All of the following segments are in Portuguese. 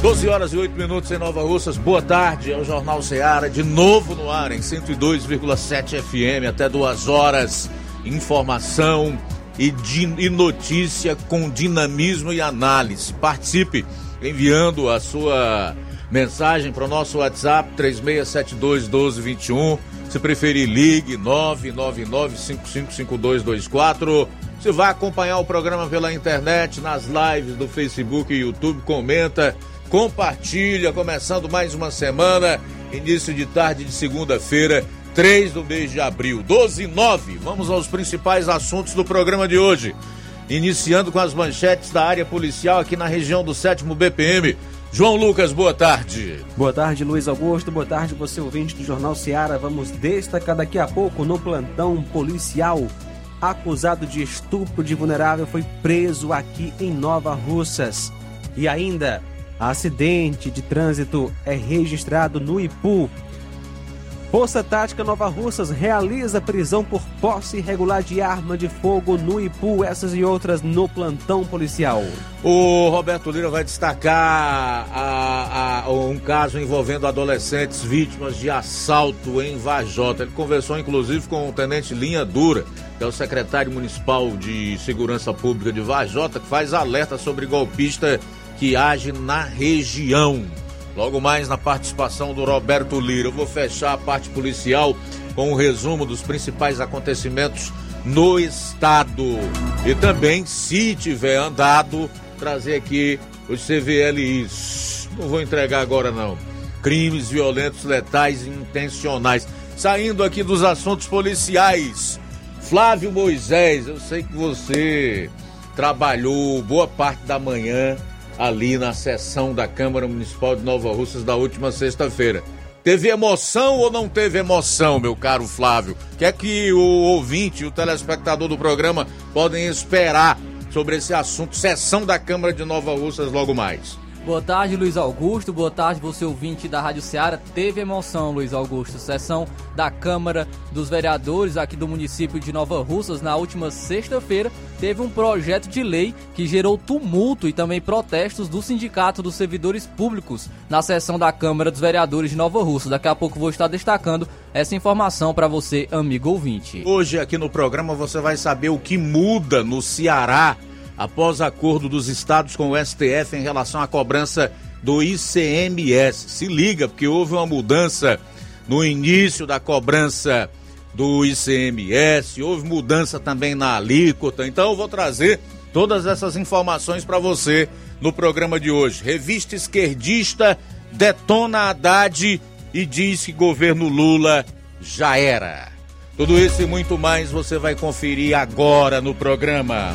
12 horas e 8 minutos em Nova Russas. Boa tarde, é o Jornal Seara, de novo no ar em 102,7 FM, até duas horas. Informação e, e notícia com dinamismo e análise. Participe enviando a sua mensagem para o nosso WhatsApp 3672 1221. Se preferir, ligue 999 555224. Você vai acompanhar o programa pela internet, nas lives do Facebook e YouTube, comenta compartilha, começando mais uma semana, início de tarde de segunda-feira, 3 do mês de abril, 12 e 9. Vamos aos principais assuntos do programa de hoje. Iniciando com as manchetes da área policial aqui na região do 7 BPM. João Lucas, boa tarde. Boa tarde, Luiz Augusto. Boa tarde, você ouvinte do Jornal Seara. Vamos destacar daqui a pouco no plantão policial. Acusado de estupro de vulnerável foi preso aqui em Nova Russas. E ainda, Acidente de trânsito é registrado no Ipu. Força Tática Nova Russas realiza prisão por posse irregular de arma de fogo no Ipu, essas e outras no plantão policial. O Roberto Lira vai destacar a, a, um caso envolvendo adolescentes vítimas de assalto em Vajota. Ele conversou inclusive com o tenente Linha Dura, que é o secretário municipal de segurança pública de Vajota, que faz alerta sobre golpista que age na região. Logo mais na participação do Roberto Lira. Eu vou fechar a parte policial com o um resumo dos principais acontecimentos no estado. E também, se tiver andado, trazer aqui os CVLIs. Não vou entregar agora não. Crimes violentos, letais e intencionais. Saindo aqui dos assuntos policiais. Flávio Moisés, eu sei que você trabalhou boa parte da manhã ali na sessão da Câmara Municipal de Nova Russas da última sexta-feira. Teve emoção ou não teve emoção, meu caro Flávio? O que é que o ouvinte o telespectador do programa podem esperar sobre esse assunto, sessão da Câmara de Nova Russas logo mais? Boa tarde, Luiz Augusto. Boa tarde, você ouvinte da Rádio Ceará. Teve emoção, Luiz Augusto. Sessão da Câmara dos Vereadores aqui do município de Nova Russas na última sexta-feira teve um projeto de lei que gerou tumulto e também protestos do Sindicato dos Servidores Públicos na sessão da Câmara dos Vereadores de Nova Russa. Daqui a pouco vou estar destacando essa informação para você, amigo ouvinte. Hoje aqui no programa você vai saber o que muda no Ceará após acordo dos estados com o STF em relação à cobrança do ICMS. Se liga, porque houve uma mudança no início da cobrança do ICMS, houve mudança também na alíquota. Então eu vou trazer todas essas informações para você no programa de hoje. Revista esquerdista detona Haddad e diz que governo Lula já era. Tudo isso e muito mais você vai conferir agora no programa.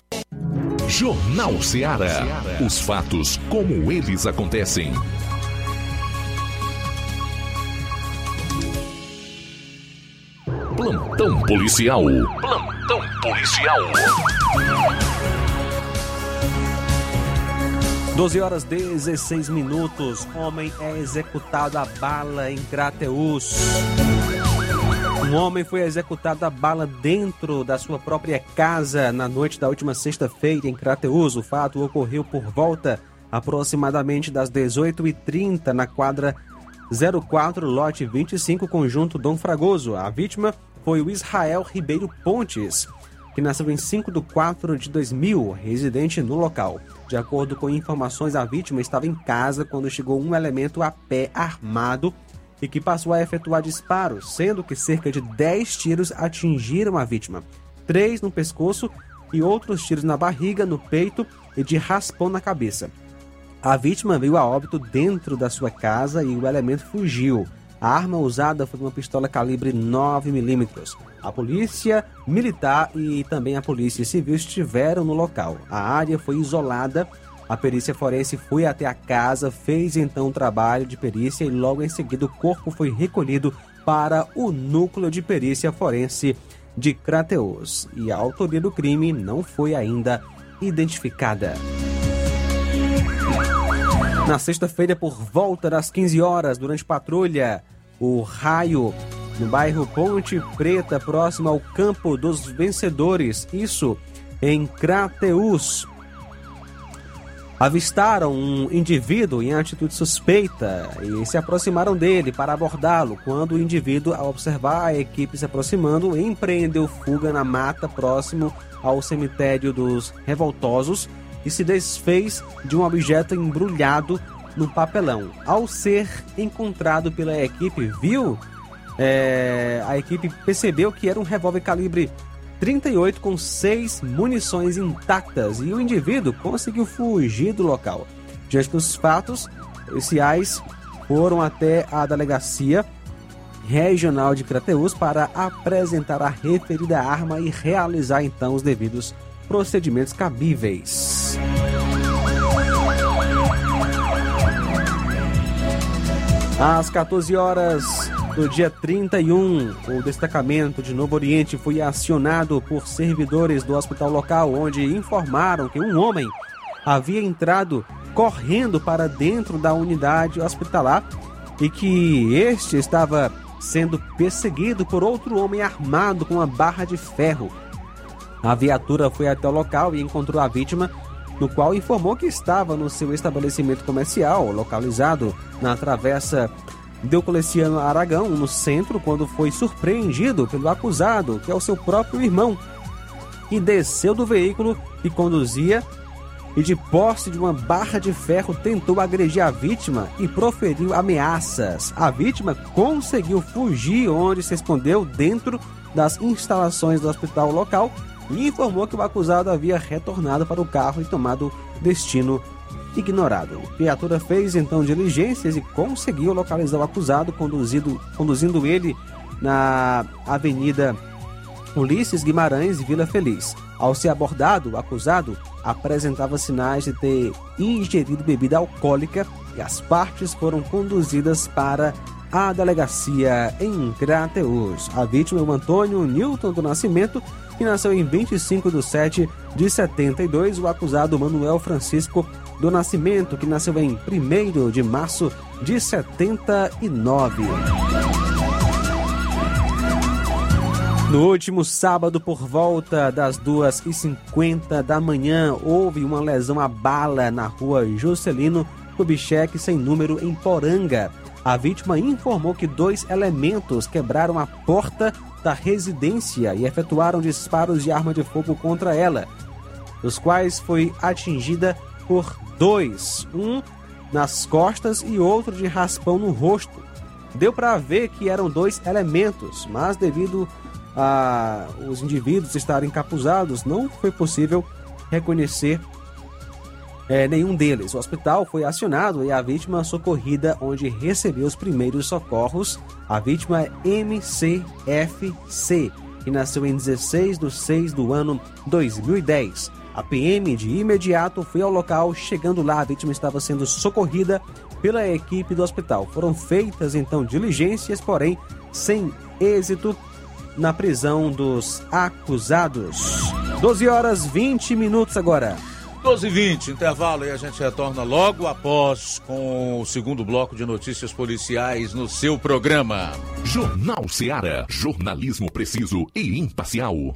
Jornal Ceará. Os fatos como eles acontecem. Plantão policial. Plantão policial. 12 horas 16 minutos. Homem é executado a bala em Crateus. Um homem foi executado a bala dentro da sua própria casa na noite da última sexta-feira em Crateus. O fato ocorreu por volta aproximadamente das 18h30 na quadra 04, lote 25, conjunto Dom Fragoso. A vítima foi o Israel Ribeiro Pontes, que nasceu em 5 de 4 de 2000, residente no local. De acordo com informações, a vítima estava em casa quando chegou um elemento a pé armado e que passou a efetuar disparos, sendo que cerca de 10 tiros atingiram a vítima. Três no pescoço e outros tiros na barriga, no peito e de raspão na cabeça. A vítima veio a óbito dentro da sua casa e o elemento fugiu. A arma usada foi uma pistola calibre 9mm. A polícia militar e também a polícia civil estiveram no local. A área foi isolada. A perícia forense foi até a casa, fez então o trabalho de perícia e logo em seguida o corpo foi recolhido para o núcleo de perícia forense de Crateus. E a autoria do crime não foi ainda identificada. Na sexta-feira, por volta das 15 horas, durante patrulha, o raio no bairro Ponte Preta, próximo ao Campo dos Vencedores, isso em Crateus. Avistaram um indivíduo em atitude suspeita e se aproximaram dele para abordá-lo. Quando o indivíduo, ao observar a equipe se aproximando, empreendeu fuga na mata próximo ao cemitério dos revoltosos e se desfez de um objeto embrulhado no papelão. Ao ser encontrado pela equipe, viu? É, a equipe percebeu que era um revólver calibre 38 com seis munições intactas e o indivíduo conseguiu fugir do local. Diante dos fatos, policiais foram até a delegacia Regional de Crateus para apresentar a referida arma e realizar então os devidos procedimentos cabíveis. Às 14 horas do dia 31, o destacamento de Novo Oriente foi acionado por servidores do hospital local, onde informaram que um homem havia entrado correndo para dentro da unidade hospitalar e que este estava sendo perseguido por outro homem armado com uma barra de ferro. A viatura foi até o local e encontrou a vítima, no qual informou que estava no seu estabelecimento comercial, localizado na travessa Deucleciano Aragão, no centro, quando foi surpreendido pelo acusado, que é o seu próprio irmão, e desceu do veículo que conduzia e, de posse de uma barra de ferro, tentou agredir a vítima e proferiu ameaças. A vítima conseguiu fugir, onde se escondeu dentro das instalações do hospital local e informou que o acusado havia retornado para o carro e tomado destino ignorado. A criatura fez então diligências e conseguiu localizar o acusado, conduzido, conduzindo ele na Avenida Ulisses Guimarães, Vila Feliz. Ao ser abordado, o acusado apresentava sinais de ter ingerido bebida alcoólica e as partes foram conduzidas para a delegacia em Crateus. A vítima é o Antônio Newton do Nascimento, que nasceu em 25 de 7 de 72. O acusado Manuel Francisco do Nascimento, que nasceu em 1 de março de 79. No último sábado, por volta das 2h50 da manhã, houve uma lesão à bala na rua Juscelino Kubitschek, sem número, em Poranga. A vítima informou que dois elementos quebraram a porta da residência e efetuaram disparos de arma de fogo contra ela, dos quais foi atingida por dois, um nas costas e outro de raspão no rosto. Deu para ver que eram dois elementos, mas devido a os indivíduos estarem encapuzados, não foi possível reconhecer é, nenhum deles. O hospital foi acionado e a vítima socorrida, onde recebeu os primeiros socorros. A vítima é MCFC, que nasceu em 16 de 6 do ano 2010. A PM de imediato foi ao local, chegando lá, a vítima estava sendo socorrida pela equipe do hospital. Foram feitas então diligências, porém sem êxito na prisão dos acusados. 12 horas 20 minutos agora. 12 h 20 intervalo e a gente retorna logo após com o segundo bloco de notícias policiais no seu programa. Jornal Seara. Jornalismo preciso e imparcial.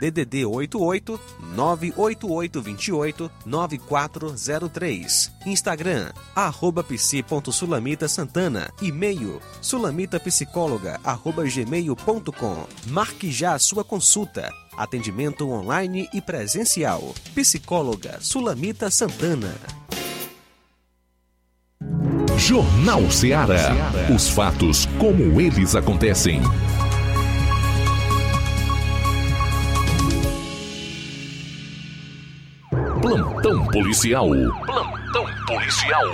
DDD 88 98828 9403. Instagram, arroba psi.sulamita Santana. E-mail, sulamitapsicóloga, arroba gmail.com. Marque já a sua consulta. Atendimento online e presencial. Psicóloga Sulamita Santana. Jornal Ceará. Os fatos como eles acontecem. Plantão policial. Plantão policial.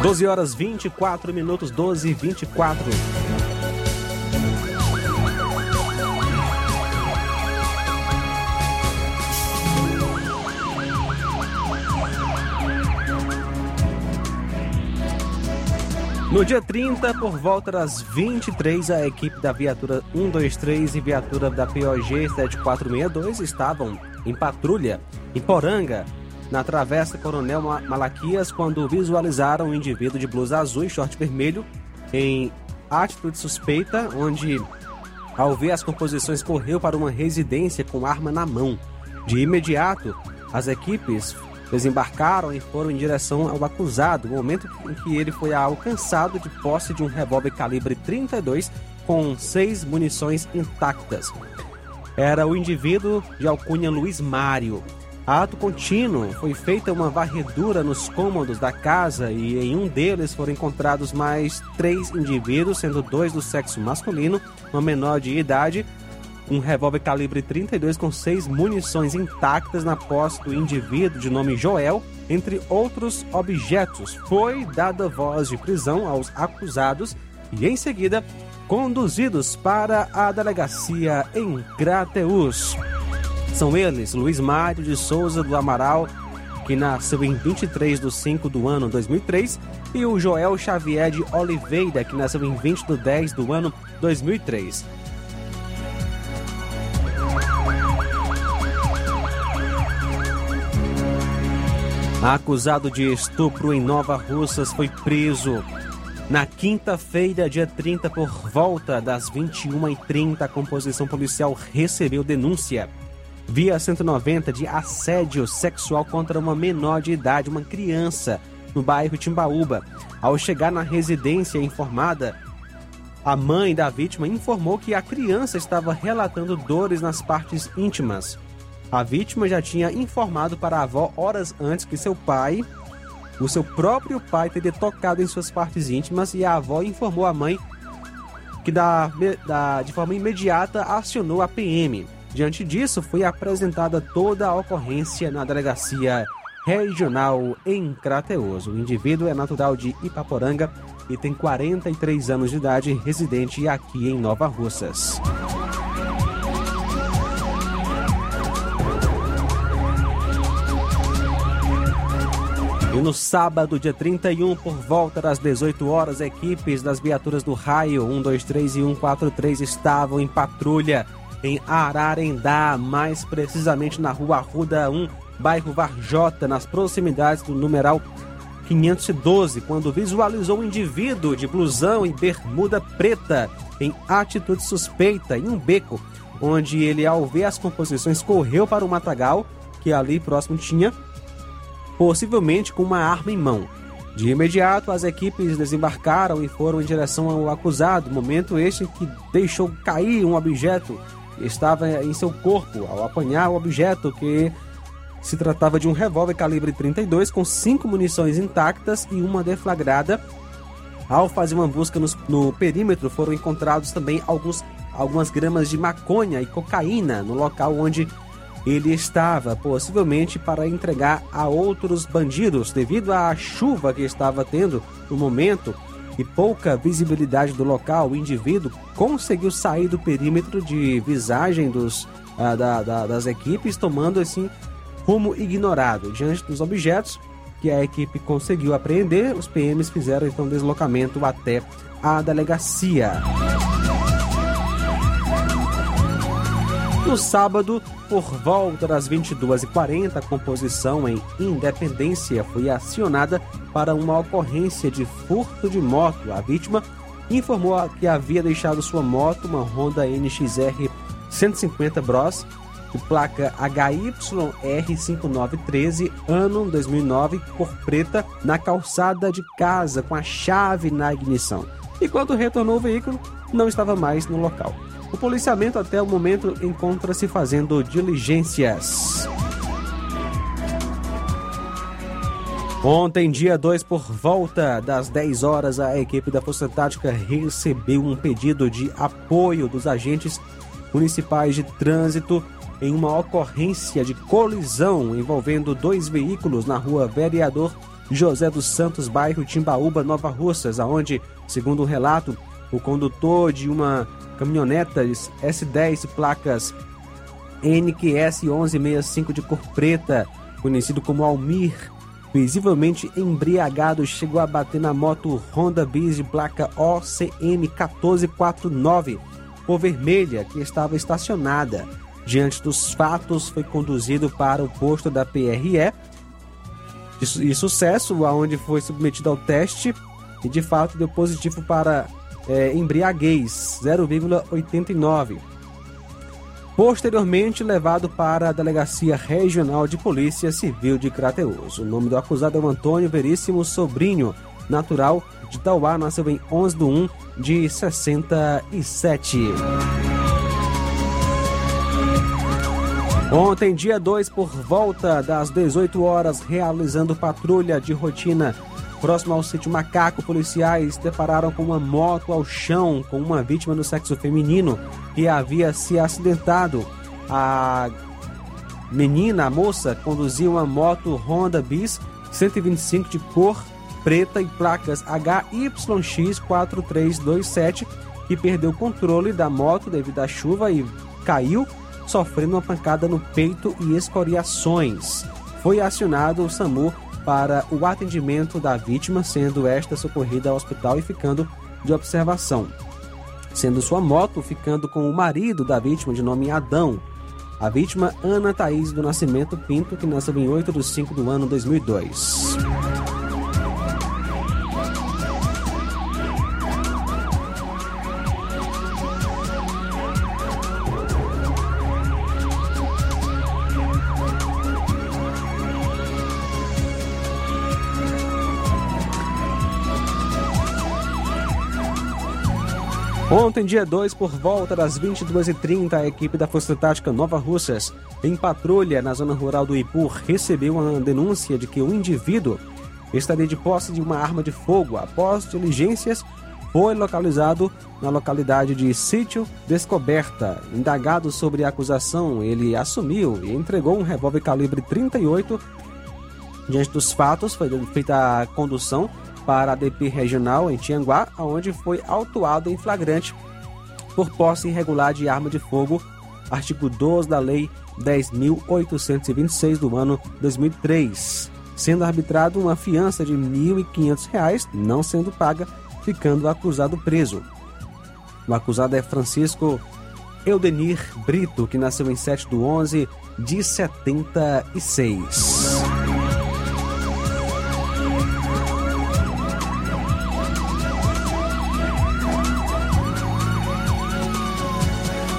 Doze horas 24 minutos, 12 e 24. No dia 30, por volta das 23, a equipe da viatura 123 e viatura da POG 7462 estavam em patrulha em Poranga, na Travessa Coronel Malaquias, quando visualizaram um indivíduo de blusa azul e short vermelho em atitude suspeita, onde, ao ver as composições, correu para uma residência com arma na mão. De imediato, as equipes desembarcaram e foram em direção ao acusado, no momento em que ele foi alcançado de posse de um revólver calibre 32 com seis munições intactas. Era o indivíduo de alcunha Luiz Mário. Ato contínuo foi feita uma varredura nos cômodos da casa e em um deles foram encontrados mais três indivíduos, sendo dois do sexo masculino, uma menor de idade, um revólver calibre 32 com seis munições intactas na posse do indivíduo de nome Joel, entre outros objetos. Foi dada voz de prisão aos acusados e, em seguida, conduzidos para a delegacia em Crateus. São eles Luiz Mário de Souza do Amaral, que nasceu em 23 de 5 do ano 2003, e o Joel Xavier de Oliveira, que nasceu em 20 de 10 do ano 2003. Acusado de estupro em Nova Russas foi preso. Na quinta-feira, dia 30, por volta das 21h30, a composição policial recebeu denúncia via 190 de assédio sexual contra uma menor de idade, uma criança, no bairro Timbaúba. Ao chegar na residência informada, a mãe da vítima informou que a criança estava relatando dores nas partes íntimas. A vítima já tinha informado para a avó horas antes que seu pai, o seu próprio pai, teria tocado em suas partes íntimas e a avó informou a mãe que da, da, de forma imediata acionou a PM. Diante disso, foi apresentada toda a ocorrência na delegacia regional em Crateus. O indivíduo é natural de Ipaporanga e tem 43 anos de idade, residente aqui em Nova Russas. E no sábado, dia 31, por volta das 18 horas, equipes das viaturas do Raio 123 e 143 estavam em patrulha em Ararendá, mais precisamente na rua Arruda 1, bairro Varjota, nas proximidades do numeral 512, quando visualizou um indivíduo de blusão e bermuda preta em atitude suspeita em um beco, onde ele, ao ver as composições, correu para o matagal que ali próximo tinha possivelmente com uma arma em mão. De imediato, as equipes desembarcaram e foram em direção ao acusado, momento este que deixou cair um objeto que estava em seu corpo. Ao apanhar o objeto, que se tratava de um revólver calibre 32 com cinco munições intactas e uma deflagrada. Ao fazer uma busca no, no perímetro, foram encontrados também alguns, algumas gramas de maconha e cocaína no local onde ele estava, possivelmente para entregar a outros bandidos, devido à chuva que estava tendo no momento e pouca visibilidade do local, o indivíduo conseguiu sair do perímetro de visagem dos, ah, da, da, das equipes, tomando assim rumo ignorado. Diante dos objetos que a equipe conseguiu apreender, os PMs fizeram então deslocamento até a delegacia. No sábado, por volta das 22h40, a composição em Independência foi acionada para uma ocorrência de furto de moto. A vítima informou que havia deixado sua moto, uma Honda NXR 150 Bros, de placa HYR5913, ano 2009, cor preta, na calçada de casa com a chave na ignição. E quando retornou o veículo, não estava mais no local. O policiamento até o momento encontra-se fazendo diligências. Ontem, dia 2, por volta das 10 horas, a equipe da Força Tática recebeu um pedido de apoio dos agentes municipais de trânsito em uma ocorrência de colisão envolvendo dois veículos na rua Vereador José dos Santos, bairro Timbaúba, Nova Russas, aonde, segundo o relato, o condutor de uma caminhoneta S10 placas NQS 1165 de cor preta, conhecido como Almir, visivelmente embriagado, chegou a bater na moto Honda Bis de placa OCM 1449, cor vermelha, que estava estacionada. Diante dos fatos, foi conduzido para o posto da PRE e sucesso, aonde foi submetido ao teste e de fato deu positivo para é, embriaguez 0,89. Posteriormente levado para a Delegacia Regional de Polícia Civil de Crateus. O nome do acusado é o Antônio Veríssimo Sobrinho, natural de Tauá, nasceu em 11 de 1 de 67. Ontem, dia 2, por volta das 18 horas, realizando patrulha de rotina próximo ao sítio Macaco, policiais depararam com uma moto ao chão com uma vítima do sexo feminino que havia se acidentado. A menina, a moça, conduzia uma moto Honda Bis 125 de cor preta e placas HYX4327 e perdeu o controle da moto devido à chuva e caiu sofrendo uma pancada no peito e escoriações. Foi acionado o SAMU para o atendimento da vítima, sendo esta socorrida ao hospital e ficando de observação. Sendo sua moto ficando com o marido da vítima, de nome Adão. A vítima, Ana Thaís do Nascimento Pinto, que nasceu em 8 de 5 do ano 2002. Ontem, dia 2, por volta das 22h30, a equipe da Força Tática Nova Russas, em patrulha na zona rural do Ipu, recebeu uma denúncia de que um indivíduo estaria de posse de uma arma de fogo. Após diligências, foi localizado na localidade de Sítio Descoberta. Indagado sobre a acusação, ele assumiu e entregou um revólver calibre 38. Diante dos fatos, foi feita a condução para a DP Regional em Tianguá, onde foi autuado em flagrante por posse irregular de arma de fogo, artigo 12 da Lei 10.826 do ano 2003, sendo arbitrado uma fiança de R$ 1.500, não sendo paga, ficando o acusado preso. O acusado é Francisco Eudenir Brito, que nasceu em 7 de 11 de 76.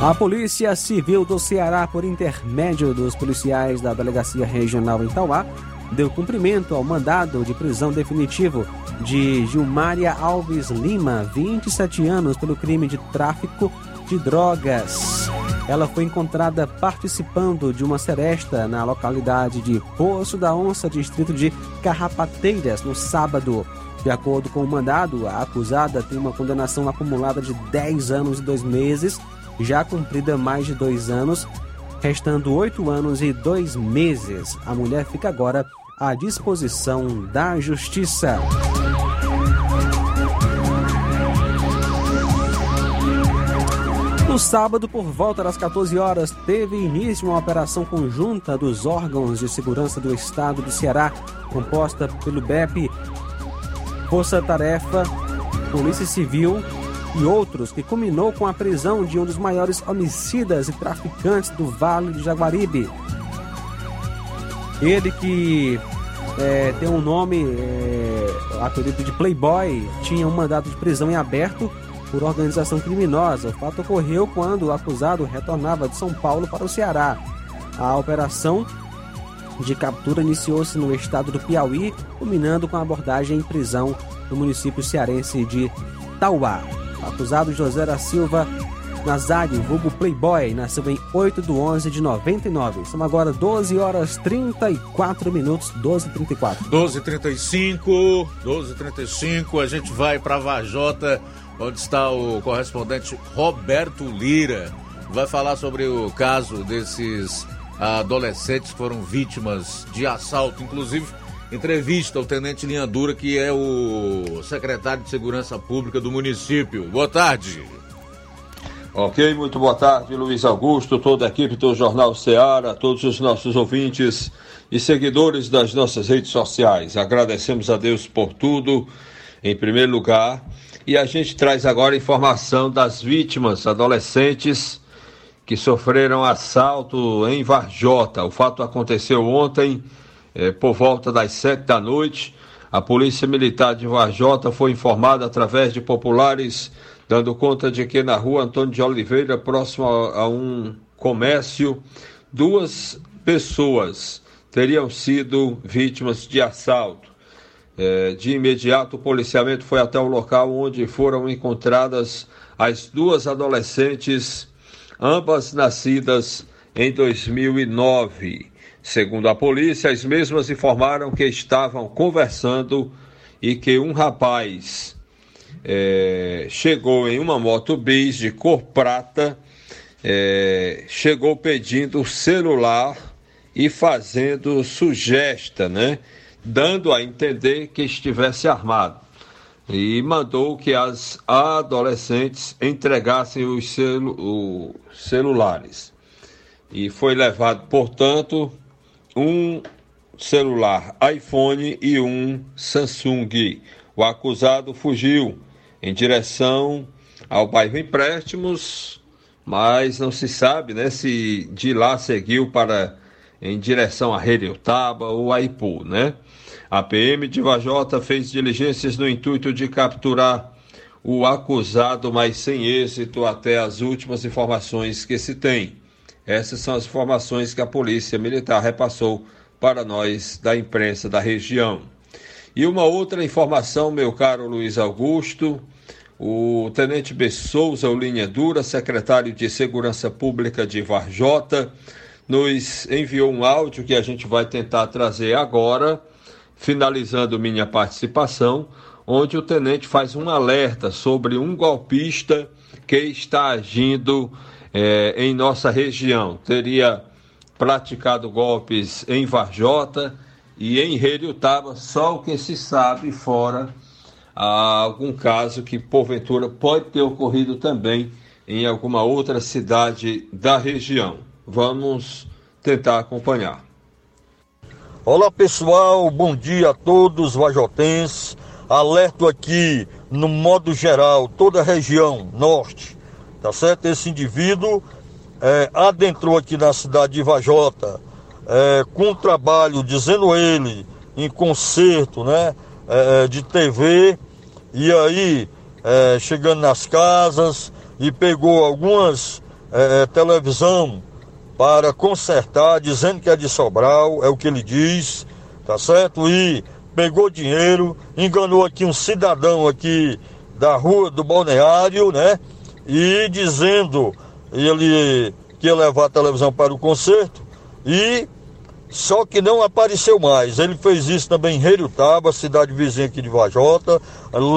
A Polícia Civil do Ceará, por intermédio dos policiais da Delegacia Regional em Tauá, deu cumprimento ao mandado de prisão definitivo de Gilmária Alves Lima, 27 anos, pelo crime de tráfico de drogas. Ela foi encontrada participando de uma seresta na localidade de Poço da Onça, distrito de Carrapateiras, no sábado. De acordo com o mandado, a acusada tem uma condenação acumulada de 10 anos e 2 meses já cumprida mais de dois anos restando oito anos e dois meses. A mulher fica agora à disposição da Justiça. No sábado, por volta das 14 horas, teve início uma operação conjunta dos órgãos de segurança do estado do Ceará, composta pelo BEP, Força Tarefa, Polícia Civil e outros, que culminou com a prisão de um dos maiores homicidas e traficantes do Vale do Jaguaribe. Ele que é, tem um nome, é, apelido de Playboy, tinha um mandato de prisão em aberto por organização criminosa. O fato ocorreu quando o acusado retornava de São Paulo para o Ceará. A operação de captura iniciou-se no estado do Piauí, culminando com a abordagem em prisão no município cearense de Tauá. Acusado José da Silva Nazário, vulgo Playboy, nasceu em 8 de 11 de 99. São agora 12 horas 34 minutos, 12 e 34. 12 e 35, 12 e 35, a gente vai para Vajota onde está o correspondente Roberto Lira. Vai falar sobre o caso desses adolescentes que foram vítimas de assalto. Inclusive, entrevista ao Tenente Linha Dura, que é o secretário de Segurança Pública do município. Boa tarde. Ok, muito boa tarde, Luiz Augusto, toda a equipe do Jornal Ceará, todos os nossos ouvintes e seguidores das nossas redes sociais. Agradecemos a Deus por tudo, em primeiro lugar, e a gente traz agora informação das vítimas adolescentes que sofreram assalto em Varjota. O fato aconteceu ontem, eh, por volta das sete da noite. A Polícia Militar de Varjota foi informada através de populares, dando conta de que na rua Antônio de Oliveira, próximo a, a um comércio, duas pessoas teriam sido vítimas de assalto. É, de imediato, o policiamento foi até o local onde foram encontradas as duas adolescentes, ambas nascidas em 2009. Segundo a polícia, as mesmas informaram que estavam conversando e que um rapaz é, chegou em uma moto bis de cor prata, é, chegou pedindo celular e fazendo sugesta, né? dando a entender que estivesse armado. E mandou que as adolescentes entregassem os, celu os celulares. E foi levado, portanto, um celular iPhone e um Samsung. O acusado fugiu em direção ao bairro Empréstimos, mas não se sabe né, se de lá seguiu para em direção a Redutaba ou a Ipu, né? A PM de Vajota fez diligências no intuito de capturar o acusado, mas sem êxito até as últimas informações que se tem. Essas são as informações que a Polícia Militar repassou para nós da imprensa da região. E uma outra informação, meu caro Luiz Augusto, o Tenente B. Souza, o Linha Dura, secretário de Segurança Pública de Varjota, nos enviou um áudio que a gente vai tentar trazer agora finalizando minha participação, onde o tenente faz um alerta sobre um golpista que está agindo é, em nossa região. Teria praticado golpes em Varjota e em Reriutaba, só o que se sabe, fora algum caso que porventura pode ter ocorrido também em alguma outra cidade da região. Vamos tentar acompanhar. Olá pessoal, bom dia a todos vajotenses. Alerto aqui no modo geral, toda a região norte, tá certo? Esse indivíduo é, adentrou aqui na cidade de Vajota é, com trabalho, dizendo ele, em concerto, né, é, de TV, e aí é, chegando nas casas e pegou algumas é, televisão para consertar, dizendo que é de Sobral, é o que ele diz, tá certo? E pegou dinheiro, enganou aqui um cidadão aqui da rua do balneário, né? E dizendo ele que ia levar a televisão para o concerto e só que não apareceu mais. Ele fez isso também em Reriutaba, cidade vizinha aqui de Vajota,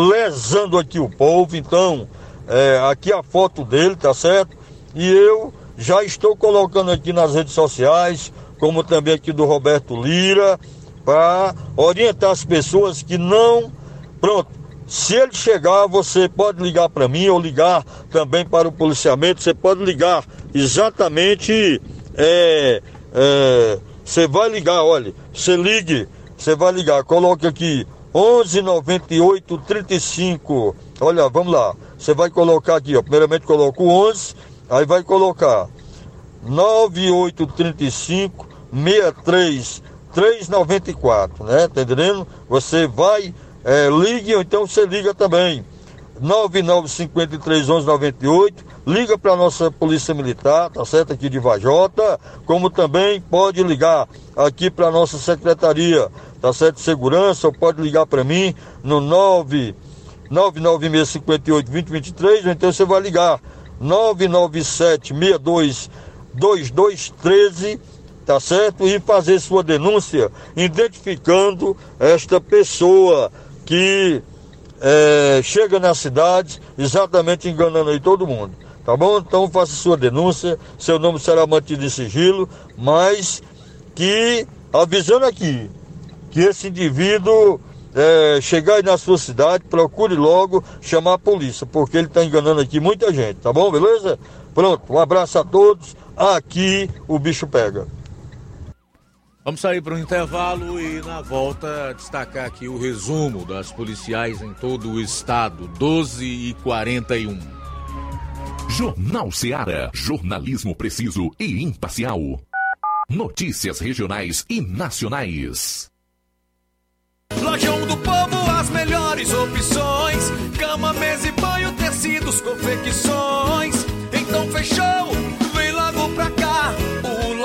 lesando aqui o povo. Então, é, aqui a foto dele, tá certo? E eu Já estou colocando aqui nas redes sociais, como também aqui do Roberto Lira, para orientar as pessoas que não. Pronto, se ele chegar, você pode ligar para mim ou ligar também para o policiamento. Você pode ligar exatamente. É, é, você vai ligar, olha, você ligue, você vai ligar, coloque aqui 11 98 35. Olha, vamos lá. Você vai colocar aqui, ó. Primeiramente coloca o 11, aí vai colocar 9835 63 394, né? Tá entendendo? Você vai, é, ligue ou então você liga também. 99531198, liga para a nossa Polícia Militar, tá certo? Aqui de Vajota, como também pode ligar aqui para a nossa Secretaria, tá certo? Segurança, ou pode ligar para mim no 9 996582023, ou então você vai ligar 99762 2213, tá certo? E fazer sua denúncia identificando esta pessoa que é, chega na cidade exatamente enganando aí todo mundo. Tá bom? Então faça sua denúncia, seu nome será mantido em sigilo, mas que avisando aqui que esse indivíduo é, chegar aí na sua cidade, procure logo chamar a polícia, porque ele está enganando aqui muita gente, tá bom? Beleza? Pronto, um abraço a todos. Aqui o bicho pega. Vamos sair para um intervalo e na volta destacar aqui o resumo das policiais em todo o estado, 12 e 41. Jornal Seara, jornalismo preciso e imparcial. Notícias regionais e nacionais. Lojão do Povo, as melhores opções: cama, mesa e banho, tecidos, confecções. Então fechou,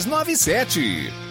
62 297.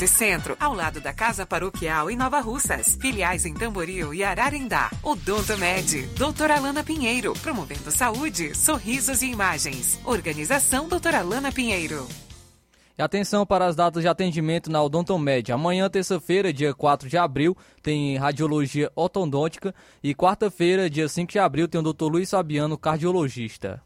13 Centro, ao lado da Casa Paroquial em Nova Russas. Filiais em Tamboril e Ararendá. Odonto Med, doutora Alana Pinheiro, promovendo saúde, sorrisos e imagens. Organização doutora Alana Pinheiro. E atenção para as datas de atendimento na Odontomed. Amanhã, terça-feira, dia 4 de abril, tem radiologia ortodôntica. E quarta-feira, dia 5 de abril, tem o Dr. Luiz Fabiano, cardiologista.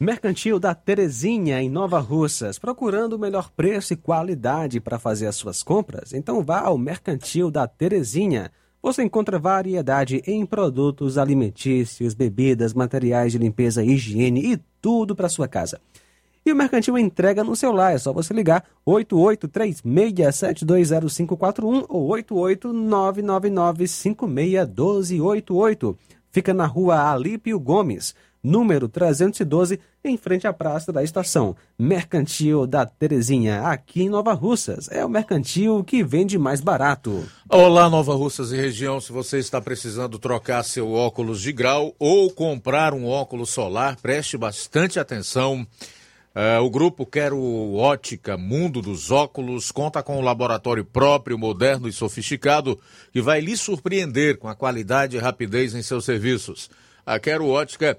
Mercantil da Terezinha, em Nova Russas, procurando o melhor preço e qualidade para fazer as suas compras? Então vá ao Mercantil da Terezinha. Você encontra variedade em produtos alimentícios, bebidas, materiais de limpeza higiene e tudo para sua casa. E o Mercantil entrega no seu lar, é só você ligar 8836720541 ou 88999561288. Fica na rua Alípio Gomes, número 312, em frente à Praça da Estação. Mercantil da Terezinha, aqui em Nova Russas. É o mercantil que vende mais barato. Olá, Nova Russas e região. Se você está precisando trocar seu óculos de grau ou comprar um óculos solar, preste bastante atenção. Uh, o grupo Quero Ótica Mundo dos Óculos conta com um laboratório próprio, moderno e sofisticado que vai lhe surpreender com a qualidade e rapidez em seus serviços. A Quero Ótica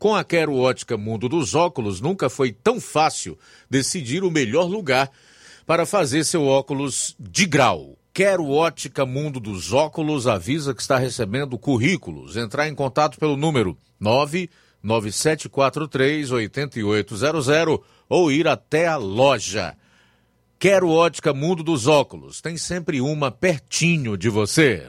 Com a Quero Ótica Mundo dos Óculos, nunca foi tão fácil decidir o melhor lugar para fazer seu óculos de grau. Quero Ótica Mundo dos Óculos avisa que está recebendo currículos. Entrar em contato pelo número 99743 8800 ou ir até a loja. Quero Ótica Mundo dos Óculos. Tem sempre uma pertinho de você.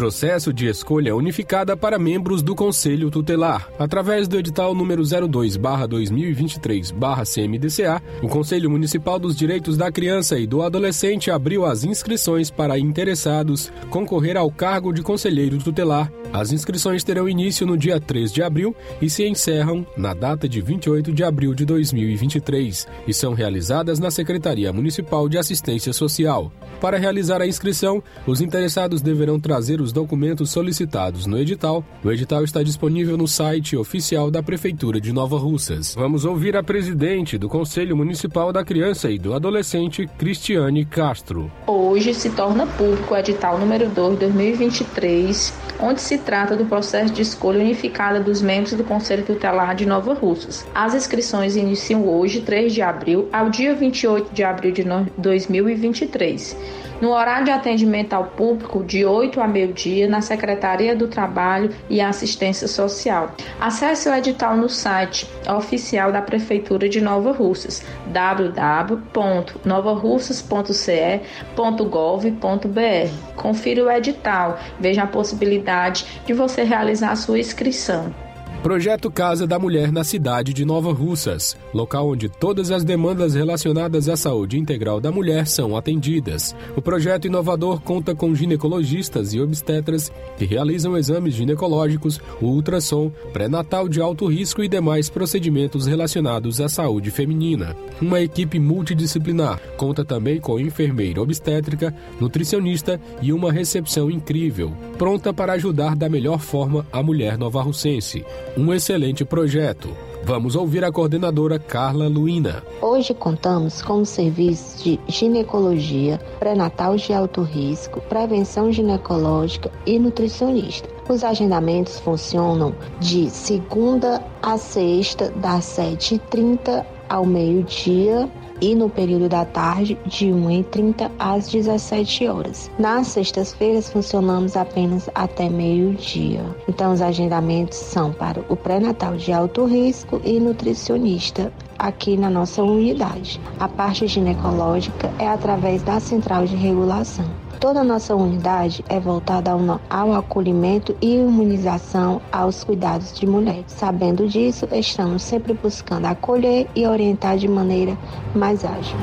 Processo de escolha unificada para membros do Conselho Tutelar. Através do edital número 02/2023/CMDCA, o Conselho Municipal dos Direitos da Criança e do Adolescente abriu as inscrições para interessados concorrer ao cargo de conselheiro tutelar. As inscrições terão início no dia 3 de abril e se encerram na data de 28 de abril de 2023 e são realizadas na Secretaria Municipal de Assistência Social. Para realizar a inscrição, os interessados deverão trazer os documentos solicitados no edital. O edital está disponível no site oficial da Prefeitura de Nova Russas. Vamos ouvir a presidente do Conselho Municipal da Criança e do Adolescente, Cristiane Castro. Hoje se torna público o edital número 2 2023, onde se trata do processo de escolha unificada dos membros do Conselho Tutelar de Nova Russas. As inscrições iniciam hoje, 3 de abril, ao dia 28 de abril de 2023 no horário de atendimento ao público de 8 a meio-dia na Secretaria do Trabalho e Assistência Social. Acesse o edital no site oficial da Prefeitura de Nova Russas, www.novarussas.ce.gov.br. Confira o edital, veja a possibilidade de você realizar sua inscrição. Projeto Casa da Mulher na cidade de Nova Russas, local onde todas as demandas relacionadas à saúde integral da mulher são atendidas. O projeto inovador conta com ginecologistas e obstetras que realizam exames ginecológicos, ultrassom, pré-natal de alto risco e demais procedimentos relacionados à saúde feminina. Uma equipe multidisciplinar conta também com enfermeira obstétrica, nutricionista e uma recepção incrível, pronta para ajudar da melhor forma a mulher novarrucense um excelente projeto. Vamos ouvir a coordenadora Carla Luina. Hoje contamos com serviços de ginecologia, pré-natal de alto risco, prevenção ginecológica e nutricionista. Os agendamentos funcionam de segunda a sexta, das 7h30 ao meio-dia e no período da tarde, de 1h30 às 17 horas. Nas sextas-feiras, funcionamos apenas até meio-dia. Então, os agendamentos são para o pré-natal de alto risco e nutricionista aqui na nossa unidade. A parte ginecológica é através da central de regulação. Toda a nossa unidade é voltada ao, ao, acolhimento e imunização aos cuidados de mulheres. Sabendo disso, estamos sempre buscando acolher e orientar de maneira mais ágil.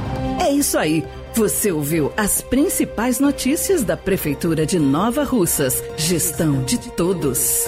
É isso aí. Você ouviu as principais notícias da Prefeitura de Nova Russas. Gestão de todos.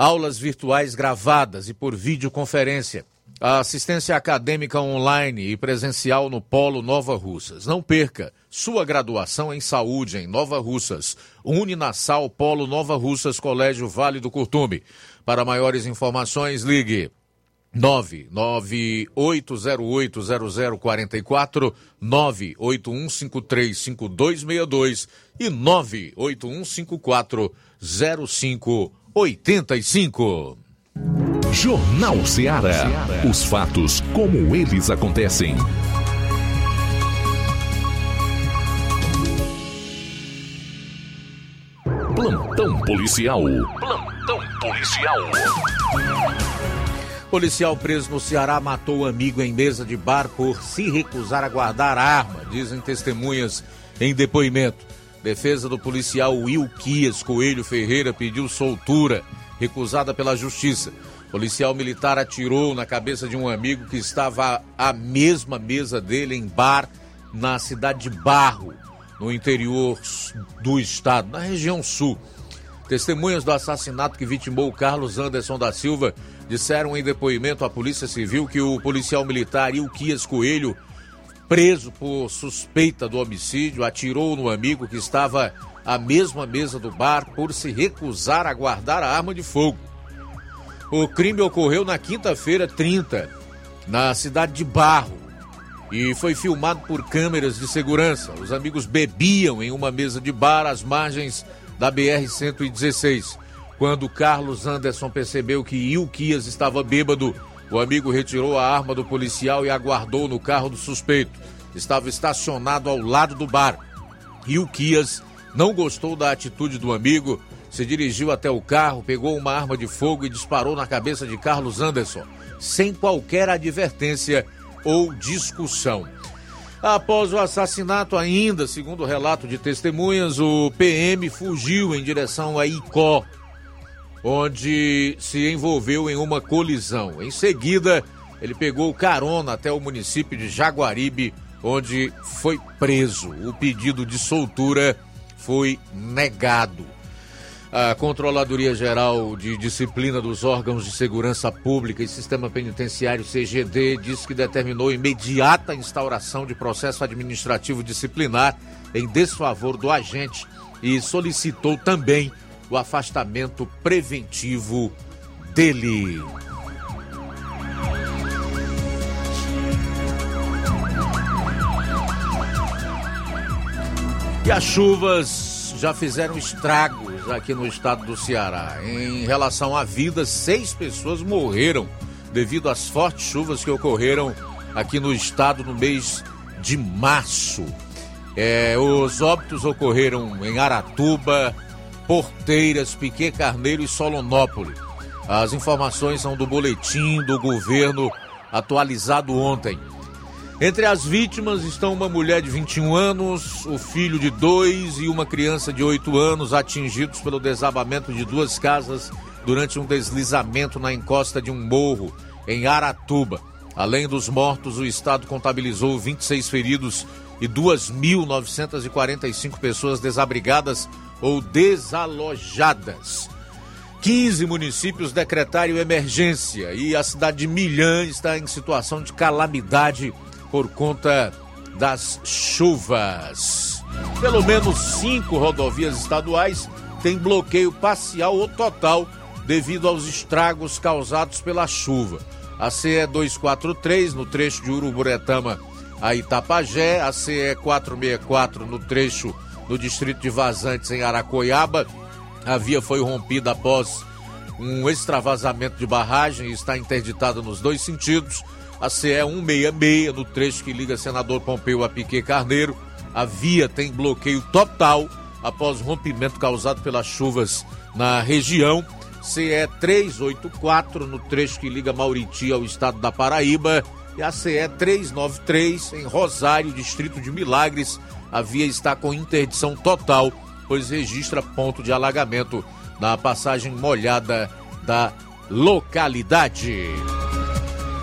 aulas virtuais gravadas e por videoconferência, assistência acadêmica online e presencial no Polo Nova Russas. Não perca sua graduação em saúde em Nova Russas. Uninasal Polo Nova Russas, Colégio Vale do Curtume. Para maiores informações, ligue 998080044, 981535262 e 981540585. Jornal Ceará. Os fatos como eles acontecem. Plantão policial. Plantão policial. Policial preso no Ceará matou amigo em mesa de bar por se recusar a guardar arma, dizem testemunhas em depoimento. Defesa do policial Wilquias Coelho Ferreira pediu soltura, recusada pela justiça. Policial militar atirou na cabeça de um amigo que estava à mesma mesa dele em bar na cidade de Barro, no interior do estado, na região sul. Testemunhas do assassinato que vitimou Carlos Anderson da Silva disseram em depoimento à Polícia Civil que o policial militar Ilquias Coelho, preso por suspeita do homicídio, atirou no amigo que estava à mesma mesa do bar por se recusar a guardar a arma de fogo. O crime ocorreu na quinta-feira 30, na cidade de Barro, e foi filmado por câmeras de segurança. Os amigos bebiam em uma mesa de bar às margens da BR-116. Quando Carlos Anderson percebeu que Ilquias estava bêbado, o amigo retirou a arma do policial e aguardou no carro do suspeito. Estava estacionado ao lado do bar. Ilquias não gostou da atitude do amigo, se dirigiu até o carro, pegou uma arma de fogo e disparou na cabeça de Carlos Anderson, sem qualquer advertência ou discussão. Após o assassinato, ainda, segundo o relato de testemunhas, o PM fugiu em direção a Icó, onde se envolveu em uma colisão. Em seguida, ele pegou carona até o município de Jaguaribe, onde foi preso. O pedido de soltura foi negado. A Controladoria Geral de Disciplina dos Órgãos de Segurança Pública e Sistema Penitenciário CGD diz que determinou imediata instauração de processo administrativo disciplinar em desfavor do agente e solicitou também o afastamento preventivo dele. As chuvas já fizeram estragos aqui no estado do Ceará. Em relação à vida, seis pessoas morreram devido às fortes chuvas que ocorreram aqui no estado no mês de março. É, os óbitos ocorreram em Aratuba, Porteiras, Piquet Carneiro e Solonópole. As informações são do boletim do governo atualizado ontem. Entre as vítimas estão uma mulher de 21 anos, o filho de dois e uma criança de 8 anos atingidos pelo desabamento de duas casas durante um deslizamento na encosta de um morro em Aratuba. Além dos mortos, o estado contabilizou 26 feridos e 2.945 pessoas desabrigadas ou desalojadas. 15 municípios decretaram emergência e a cidade de Milhã está em situação de calamidade por conta das chuvas. Pelo menos cinco rodovias estaduais têm bloqueio parcial ou total devido aos estragos causados pela chuva. A CE 243 no trecho de Uruburetama a Itapajé, a CE 464 no trecho no distrito de Vazantes em Aracoiaba. A via foi rompida após um extravasamento de barragem e está interditada nos dois sentidos a CE 166, no trecho que liga Senador Pompeu a Piquet Carneiro. A via tem bloqueio total após rompimento causado pelas chuvas na região. CE 384, no trecho que liga Mauriti ao estado da Paraíba. E a CE 393, em Rosário, distrito de Milagres. A via está com interdição total, pois registra ponto de alagamento na passagem molhada da localidade.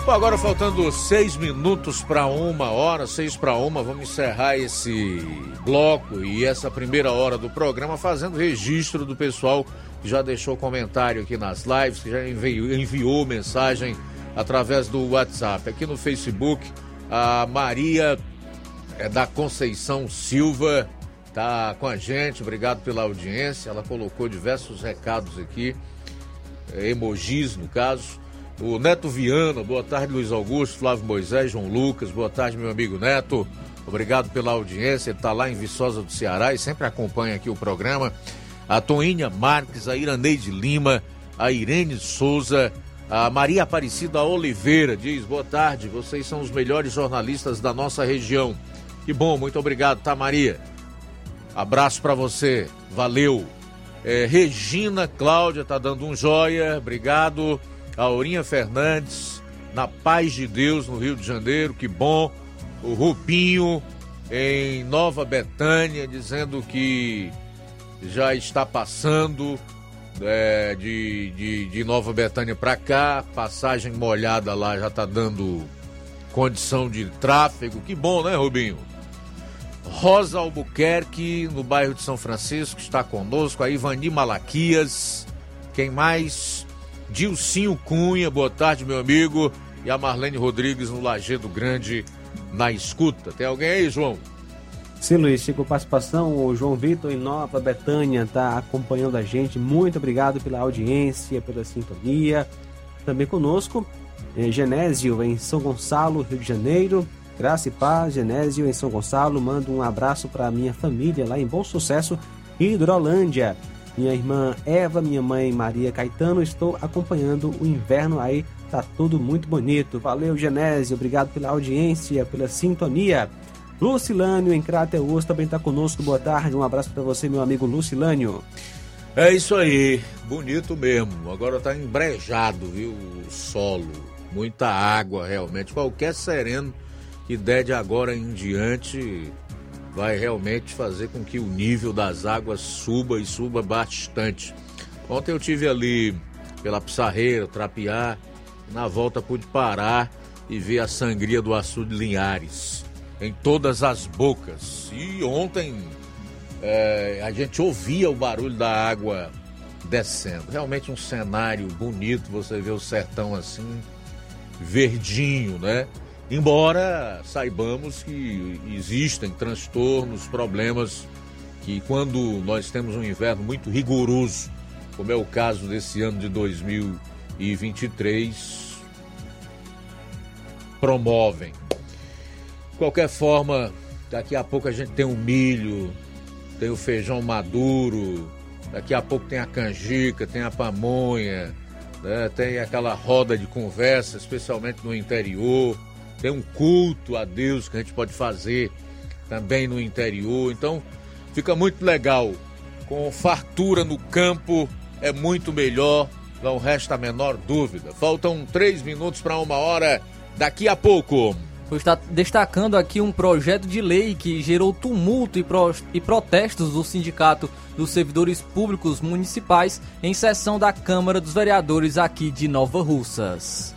Bom, agora faltando seis minutos para uma hora, seis para uma, vamos encerrar esse bloco e essa primeira hora do programa fazendo registro do pessoal que já deixou comentário aqui nas lives, que já enviou, enviou mensagem através do WhatsApp. Aqui no Facebook, a Maria é da Conceição Silva tá com a gente. Obrigado pela audiência. Ela colocou diversos recados aqui, emojis no caso. O Neto Viana, boa tarde, Luiz Augusto, Flávio Moisés, João Lucas, boa tarde, meu amigo Neto. Obrigado pela audiência. Ele está lá em Viçosa do Ceará e sempre acompanha aqui o programa. A Toinha Marques, a Iraneide Lima, a Irene Souza, a Maria Aparecida Oliveira diz: boa tarde, vocês são os melhores jornalistas da nossa região. Que bom, muito obrigado, tá, Maria? Abraço para você, valeu. É, Regina Cláudia tá dando um joia, obrigado. Aurinha Fernandes, na paz de Deus, no Rio de Janeiro, que bom. O Rubinho, em Nova Betânia, dizendo que já está passando é, de, de, de, Nova Betânia para cá, passagem molhada lá já está dando condição de tráfego. Que bom, né, Rubinho? Rosa Albuquerque, no bairro de São Francisco, está conosco. A Ivani Malaquias. Quem mais? Dilcinho Cunha, boa tarde, meu amigo. E a Marlene Rodrigues no Lagedo Grande, na escuta. Tem alguém aí, João? Sim, Luiz, chegou participação. O João Vitor em Nova Betânia está acompanhando a gente. Muito obrigado pela audiência, pela sintonia. Também conosco, eh, Genésio em São Gonçalo, Rio de Janeiro. Graça e paz, Genésio em São Gonçalo. Mando um abraço para minha família lá em Bom Sucesso, Hidrolândia. Minha irmã Eva, minha mãe Maria Caetano. Estou acompanhando o inverno aí. Tá tudo muito bonito. Valeu, Genésio. Obrigado pela audiência, pela sintonia. Lucilânio em Crateus também está conosco. Boa tarde, um abraço para você, meu amigo Lucilânio. É isso aí, bonito mesmo. Agora tá embrejado, viu? O solo, muita água realmente. Qualquer sereno que der de agora em diante vai realmente fazer com que o nível das águas suba e suba bastante. Ontem eu tive ali pela Pissarreira, Trapiá, na volta pude parar e ver a sangria do açude Linhares em todas as bocas. E ontem é, a gente ouvia o barulho da água descendo. Realmente um cenário bonito, você vê o sertão assim, verdinho, né? Embora saibamos que existem transtornos, problemas que quando nós temos um inverno muito rigoroso, como é o caso desse ano de 2023, promovem qualquer forma, daqui a pouco a gente tem o milho, tem o feijão maduro, daqui a pouco tem a canjica, tem a pamonha, né? tem aquela roda de conversa, especialmente no interior, tem um culto a Deus que a gente pode fazer também no interior. Então, fica muito legal. Com fartura no campo é muito melhor, não resta a menor dúvida. Faltam três minutos para uma hora. Daqui a pouco está destacando aqui um projeto de lei que gerou tumulto e, pro, e protestos do Sindicato dos Servidores Públicos Municipais em sessão da Câmara dos Vereadores aqui de Nova Russas.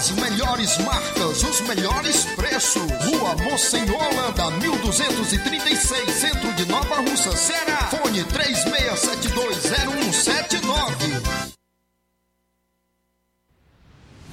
As melhores marcas, os melhores preços. Rua Mocenola, 1236, centro de Nova Russa, Ceará. Fone 36720179.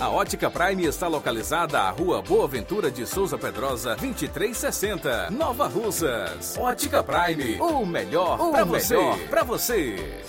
A Ótica Prime está localizada à Rua Boa Ventura de Souza Pedrosa, 2360, Nova Russas. Ótica Prime, o melhor para você. Para você.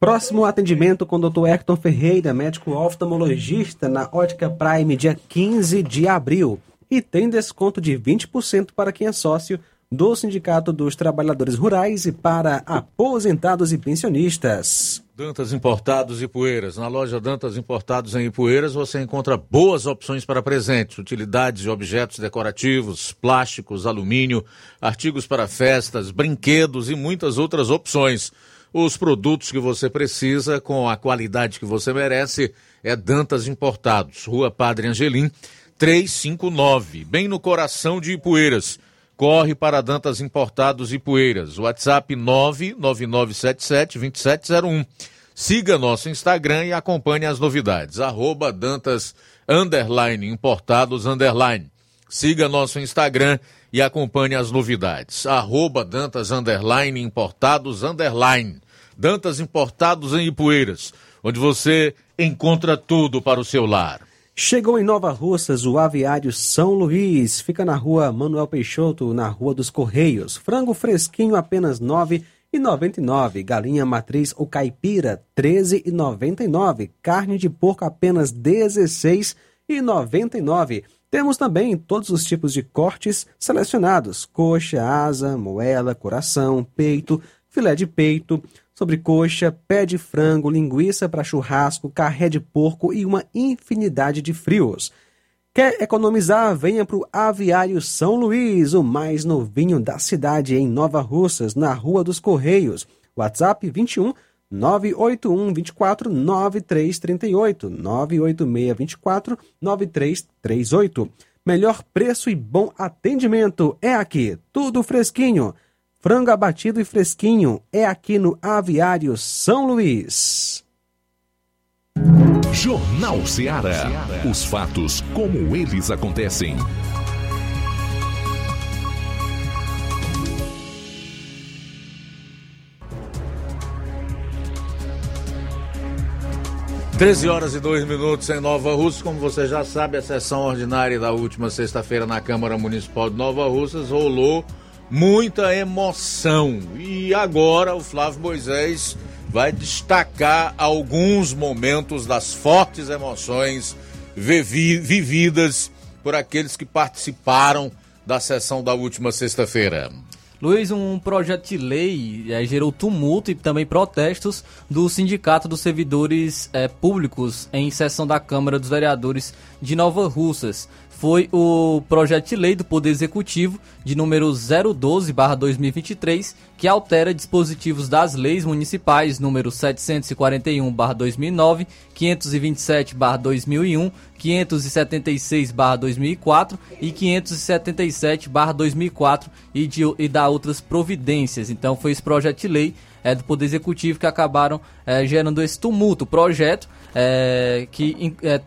Próximo atendimento com o Dr. Hector Ferreira, médico oftalmologista na Ótica Prime, dia 15 de abril. E tem desconto de 20% para quem é sócio do Sindicato dos Trabalhadores Rurais e para aposentados e pensionistas. Dantas Importados e Poeiras. Na loja Dantas Importados em Ipueiras você encontra boas opções para presentes, utilidades e objetos decorativos, plásticos, alumínio, artigos para festas, brinquedos e muitas outras opções. Os produtos que você precisa com a qualidade que você merece é Dantas Importados, Rua Padre Angelim, 359, bem no coração de Ipueiras. Corre para Dantas Importados e Poeiras. WhatsApp 999772701. Siga nosso Instagram e acompanhe as novidades. Arroba Dantas underline, Importados underline. Siga nosso Instagram e acompanhe as novidades. Arroba Dantas underline, Importados underline. Dantas Importados em Ipueiras, onde você encontra tudo para o seu lar. Chegou em Nova Russas o Aviário São Luís. Fica na rua Manuel Peixoto, na Rua dos Correios. Frango fresquinho apenas R$ 9,99. Galinha matriz ou caipira R$ 13,99. Carne de porco apenas R$ 16,99. Temos também todos os tipos de cortes selecionados: coxa, asa, moela, coração, peito, filé de peito, sobrecoxa, pé de frango, linguiça para churrasco, carré de porco e uma infinidade de frios. Quer economizar? Venha para o Aviário São Luís, o mais novinho da cidade, em Nova Russas, na Rua dos Correios. WhatsApp 21 981 24 9338 986 24 9338. Melhor preço e bom atendimento é aqui. Tudo fresquinho. Frango abatido e fresquinho é aqui no Aviário São Luís. Jornal Ceará. Os fatos como eles acontecem. Treze horas e dois minutos em Nova Russa. Como você já sabe, a sessão ordinária da última sexta-feira na Câmara Municipal de Nova Russas rolou muita emoção. E agora o Flávio Moisés vai destacar alguns momentos das fortes emoções vividas por aqueles que participaram da sessão da última sexta-feira. Luiz, um projeto de lei é, gerou tumulto e também protestos do Sindicato dos Servidores é, Públicos em sessão da Câmara dos Vereadores de Nova Russas foi o projeto de lei do Poder Executivo de número 012/2023, que altera dispositivos das leis municipais número 741/2009, 527/2001, 576/2004 e 577/2004 e de e da outras providências. Então foi esse projeto de lei é, do Poder Executivo que acabaram é, gerando esse tumulto. O projeto é, que é,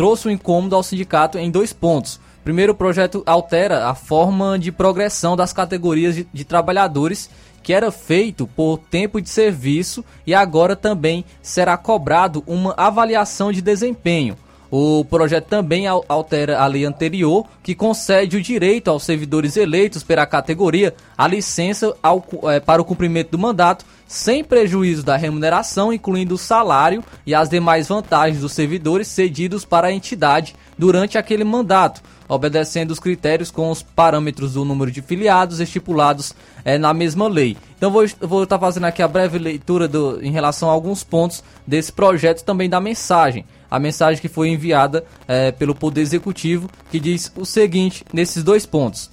trouxe um incômodo ao sindicato em dois pontos. Primeiro, o projeto altera a forma de progressão das categorias de, de trabalhadores que era feito por tempo de serviço e agora também será cobrado uma avaliação de desempenho. O projeto também altera a lei anterior, que concede o direito aos servidores eleitos pela categoria a licença ao, é, para o cumprimento do mandato, sem prejuízo da remuneração, incluindo o salário e as demais vantagens dos servidores cedidos para a entidade durante aquele mandato, obedecendo os critérios com os parâmetros do número de filiados estipulados é, na mesma lei. Então vou estar vou tá fazendo aqui a breve leitura do, em relação a alguns pontos desse projeto também da mensagem a mensagem que foi enviada é, pelo Poder Executivo, que diz o seguinte nesses dois pontos.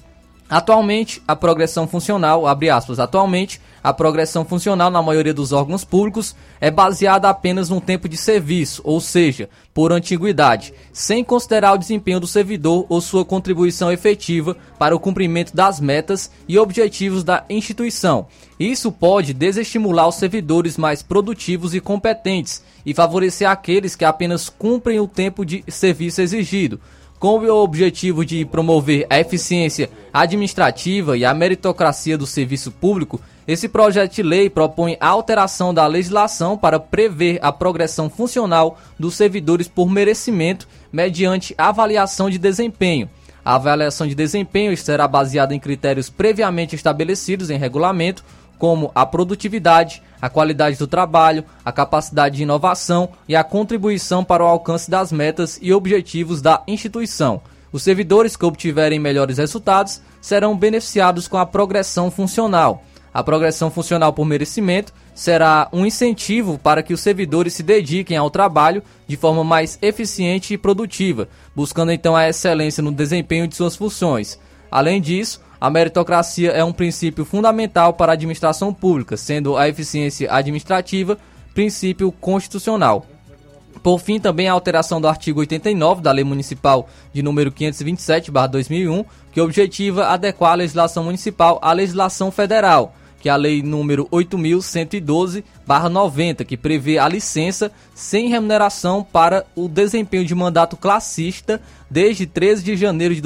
Atualmente, a progressão funcional, abre aspas, atualmente, a progressão funcional na maioria dos órgãos públicos é baseada apenas no tempo de serviço, ou seja, por antiguidade, sem considerar o desempenho do servidor ou sua contribuição efetiva para o cumprimento das metas e objetivos da instituição. Isso pode desestimular os servidores mais produtivos e competentes e favorecer aqueles que apenas cumprem o tempo de serviço exigido com o objetivo de promover a eficiência administrativa e a meritocracia do serviço público, esse projeto de lei propõe a alteração da legislação para prever a progressão funcional dos servidores por merecimento mediante avaliação de desempenho. A avaliação de desempenho será baseada em critérios previamente estabelecidos em regulamento, como a produtividade, a qualidade do trabalho, a capacidade de inovação e a contribuição para o alcance das metas e objetivos da instituição. Os servidores que obtiverem melhores resultados serão beneficiados com a progressão funcional. A progressão funcional por merecimento será um incentivo para que os servidores se dediquem ao trabalho de forma mais eficiente e produtiva, buscando então a excelência no desempenho de suas funções. Além disso, a meritocracia é um princípio fundamental para a administração pública, sendo a eficiência administrativa princípio constitucional. Por fim, também a alteração do artigo 89 da Lei Municipal de número 527/2001, que objetiva adequar a legislação municipal à legislação federal que é a lei número 8112/90, que prevê a licença sem remuneração para o desempenho de mandato classista desde 13 de janeiro de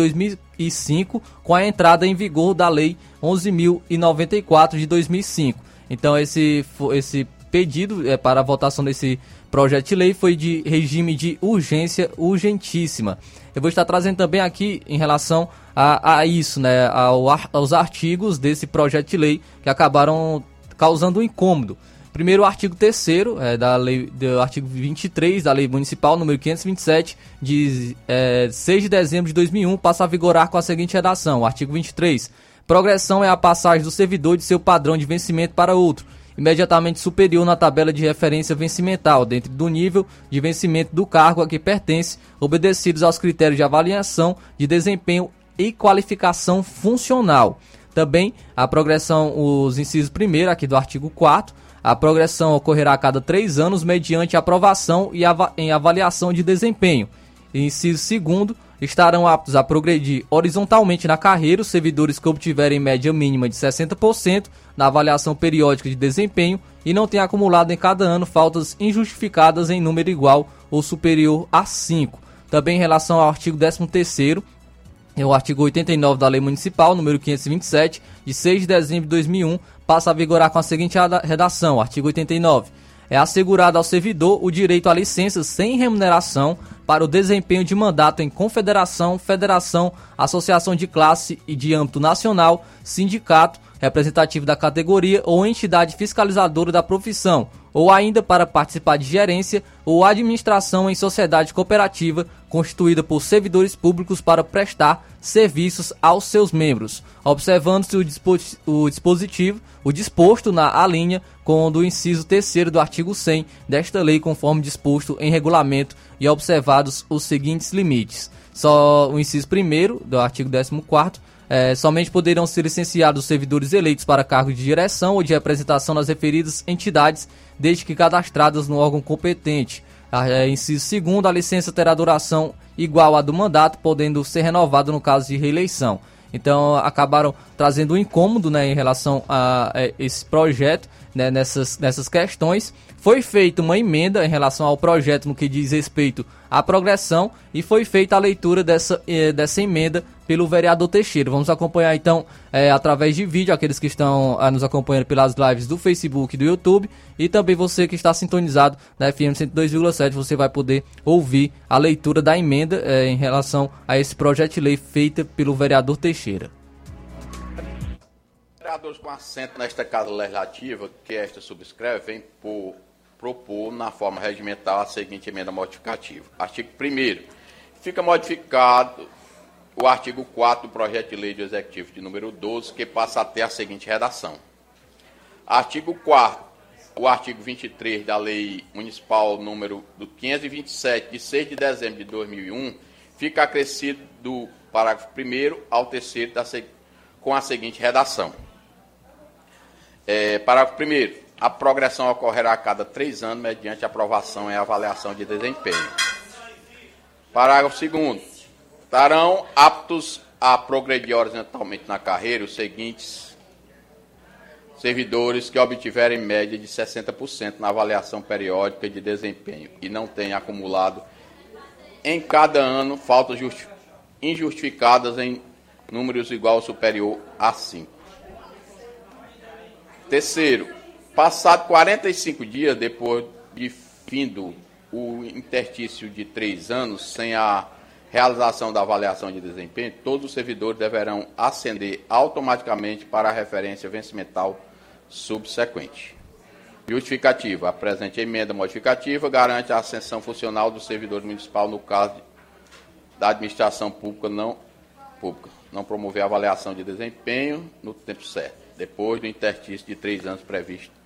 2005, com a entrada em vigor da lei 11094 de 2005. Então esse esse pedido é, para a votação desse projeto de lei foi de regime de urgência urgentíssima. Eu vou estar trazendo também aqui em relação a, a isso, né, ao, aos artigos desse projeto de lei que acabaram causando um incômodo. Primeiro, o artigo 3 é, da lei, do artigo 23 da Lei Municipal número 527, de é, 6 de dezembro de 2001, passa a vigorar com a seguinte redação: o artigo 23. Progressão é a passagem do servidor de seu padrão de vencimento para outro, imediatamente superior na tabela de referência vencimental, dentro do nível de vencimento do cargo a que pertence, obedecidos aos critérios de avaliação de desempenho e qualificação funcional. Também a progressão, os incisos primeiro aqui do artigo 4 a progressão ocorrerá a cada três anos mediante aprovação e av em avaliação de desempenho. Inciso segundo estarão aptos a progredir horizontalmente na carreira os servidores que obtiverem média mínima de 60% na avaliação periódica de desempenho e não tenham acumulado em cada ano faltas injustificadas em número igual ou superior a 5. Também em relação ao artigo 13º, é o artigo 89 da Lei Municipal, número 527, de 6 de dezembro de 2001, passa a vigorar com a seguinte redação: artigo 89. é assegurado ao servidor o direito à licença sem remuneração para o desempenho de mandato em confederação, federação, associação de classe e de âmbito nacional, sindicato, representativo da categoria ou entidade fiscalizadora da profissão, ou ainda para participar de gerência ou administração em sociedade cooperativa constituída por servidores públicos para prestar serviços aos seus membros, observando-se o, dispo o, dispositivo, o disposto na alínea com o do inciso 3 do artigo 100 desta lei, conforme disposto em regulamento e observados os seguintes limites. Só o inciso 1 do artigo 14 é, somente poderão ser licenciados servidores eleitos para cargo de direção ou de representação nas referidas entidades, desde que cadastradas no órgão competente. É, inciso segundo, a licença terá duração igual à do mandato, podendo ser renovado no caso de reeleição. Então acabaram trazendo um incômodo né, em relação a, a esse projeto, né, nessas, nessas questões. Foi feita uma emenda em relação ao projeto no que diz respeito à progressão e foi feita a leitura dessa, eh, dessa emenda pelo vereador Teixeira. Vamos acompanhar então eh, através de vídeo aqueles que estão ah, nos acompanhando pelas lives do Facebook e do YouTube e também você que está sintonizado na FM 102,7 você vai poder ouvir a leitura da emenda eh, em relação a esse projeto de lei feita pelo vereador Teixeira. Vereadores com assento nesta Casa Legislativa, que esta subscreve, vem por propor na forma regimental a seguinte emenda modificativa. Artigo 1 Fica modificado o artigo 4 do projeto de lei do Executivo de número 12, que passa a ter a seguinte redação. Artigo 4 o artigo 23 da Lei Municipal número 527, de 6 de dezembro de 2001, fica acrescido do parágrafo 1 ao 3 da, com a seguinte redação. É, parágrafo 1 a progressão ocorrerá a cada três anos mediante aprovação e avaliação de desempenho. Parágrafo 2 Estarão aptos a progredir horizontalmente na carreira os seguintes servidores que obtiverem média de 60% na avaliação periódica de desempenho e não tenham acumulado em cada ano faltas injustificadas em números igual ou superior a 5. Terceiro, Passado 45 dias depois de findo o interstício de três anos sem a realização da avaliação de desempenho, todos os servidores deverão ascender automaticamente para a referência vencimental subsequente. Justificativa. A presente emenda modificativa garante a ascensão funcional do servidor municipal no caso da administração pública não, pública, não promover a avaliação de desempenho no tempo certo, depois do interstício de três anos previsto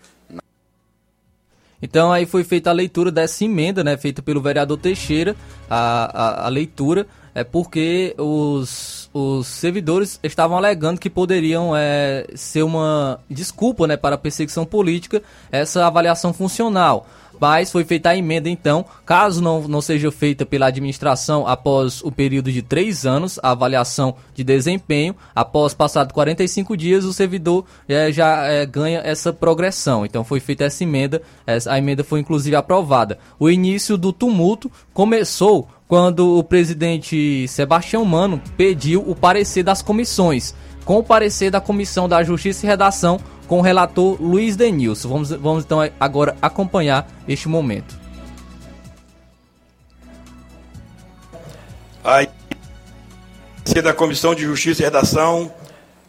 então aí foi feita a leitura dessa emenda, né, feita pelo vereador Teixeira, a, a, a leitura, é porque os, os servidores estavam alegando que poderiam é, ser uma desculpa né, para perseguição política essa avaliação funcional mas foi feita a emenda então, caso não, não seja feita pela administração após o período de três anos, a avaliação de desempenho, após passado 45 dias, o servidor é, já é, ganha essa progressão. Então foi feita essa emenda, essa, a emenda foi inclusive aprovada. O início do tumulto começou quando o presidente Sebastião Mano pediu o parecer das comissões. Com o parecer da Comissão da Justiça e Redação, com o relator Luiz Denilson. Vamos, vamos então agora acompanhar este momento. A da Comissão de Justiça e Redação,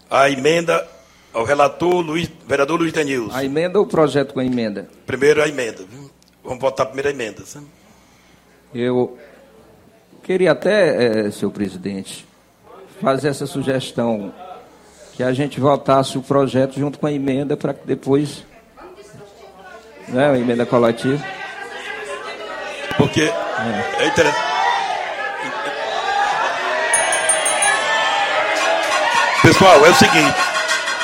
a emenda ao relator Luiz, vereador Luiz Denilson. A emenda ou o projeto com a emenda? Primeiro a emenda. Vamos votar a primeira emenda. Sabe? Eu queria até, é, senhor presidente, fazer essa sugestão que a gente votasse o projeto junto com a emenda para que depois. Né, a emenda coletiva. Porque é, é interessante. Pessoal, é o seguinte: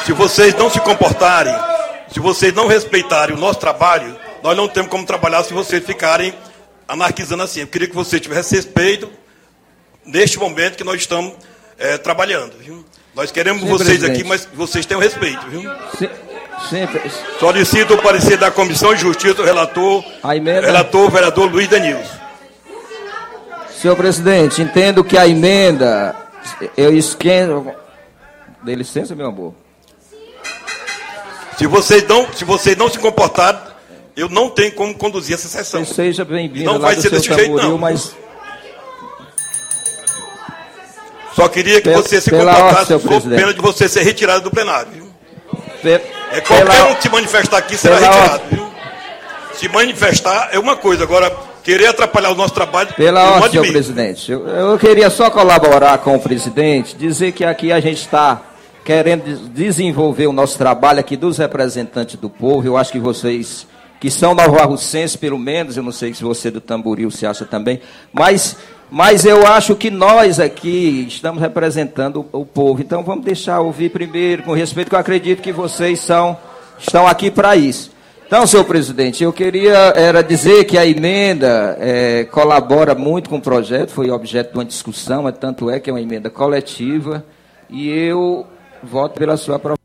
se vocês não se comportarem, se vocês não respeitarem o nosso trabalho, nós não temos como trabalhar se vocês ficarem anarquizando assim. Eu queria que vocês tivessem respeito neste momento que nós estamos é, trabalhando. Viu? Nós queremos Sim, vocês presidente. aqui, mas vocês tenham respeito, viu? Sim, sempre. Solicito o parecer da Comissão de Justiça do relator, emenda... relator vereador Luiz Danilson. Senhor presidente, entendo que a emenda, eu esquento. Dê licença, meu amor. Se vocês não se, vocês não se comportarem, eu não tenho como conduzir essa sessão. Seja bem-vindo Não vai ser desse jeito, não. mas Só queria que você se comportasse senhor presidente. pena de você ser retirado do plenário. Viu? É qualquer pela- um que se manifestar aqui será retirado. Viu? Se manifestar é uma coisa, agora querer atrapalhar o nosso trabalho, Pela ordem, senhor admito. presidente. Eu, eu queria só colaborar com o presidente, dizer que aqui a gente está querendo des- desenvolver o nosso trabalho aqui dos representantes do povo. Eu acho que vocês, que são novarrucenses, pelo menos, eu não sei se você do Tamboril se acha também, mas, mas eu acho que nós aqui estamos representando o, povo. Então vamos deixar ouvir primeiro, com respeito, que eu acredito que vocês são, estão aqui para isso. Então, senhor presidente, eu queria era dizer que a emenda eh, colabora muito com o projeto, foi objeto de uma discussão, mas tanto é que é uma emenda coletiva, e eu voto pela sua aprovação.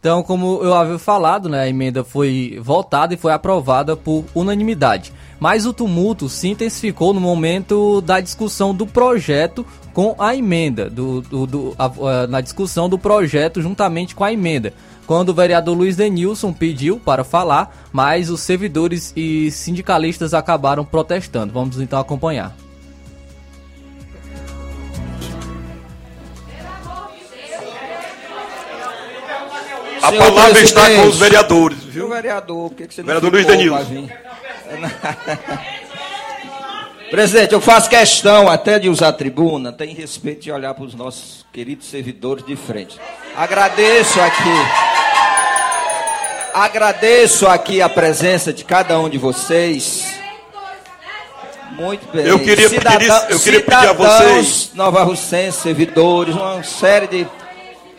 Então, como eu havia falado, né, a emenda foi votada e foi aprovada por unanimidade. Mas o tumulto se intensificou no momento da discussão do projeto com a emenda, do, do- do- a- a- na discussão do projeto juntamente com a emenda. Quando o vereador Luiz Denilson pediu para falar, mas os servidores e sindicalistas acabaram protestando. Vamos então acompanhar. A palavra está com os vereadores, viu? O vereador, por que, que você Vereador Luiz Denilson. Presidente, eu faço questão até de usar a tribuna, tem respeito de olhar para os nossos queridos servidores de frente. Agradeço aqui. Agradeço aqui a presença de cada um de vocês. Muito bem. Eu queria- queria- eu queria pedir a vocês- novarrucenses, servidores, uma série de.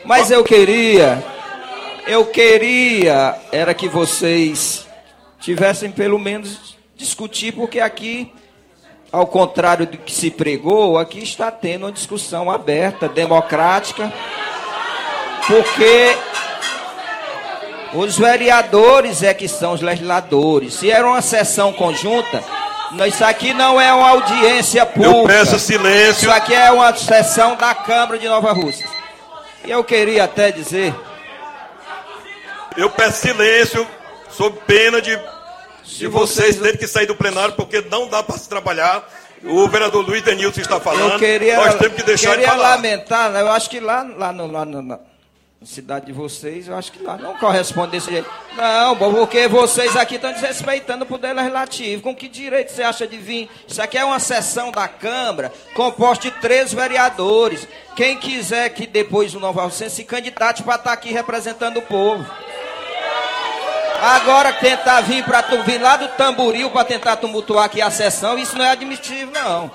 Mas eu queria, eu queria era que vocês tivessem pelo menos discutir, porque aqui, ao contrário do que se pregou, aqui está tendo uma discussão aberta, democrática, porque os vereadores é que são os legisladores. Se era uma sessão conjunta, isso aqui não é uma audiência pública. peço silêncio. Isso aqui é uma sessão da Câmara de Nova Rússia. E eu queria até dizer, Eu peço silêncio, sob pena de, de vocês terem que sair do plenário, porque não dá para se trabalhar. O vereador Luiz Denilson está falando. eu queria, Nós temos que deixar queria de falar. lamentar, né? eu acho que lá, lá, no, lá no- na cidade de vocês, eu acho que lá não corresponde desse jeito. Não, porque vocês aqui estão desrespeitando o poder legislativo. Com que direito você acha de vir? Isso aqui é uma sessão da Câmara composta de três vereadores. Quem quiser que depois o Nova Alcântara se candidate para estar aqui representando o povo. Agora tentar vir para tu vir lá do tamboril para tentar tumultuar aqui a sessão, isso não é admissível não.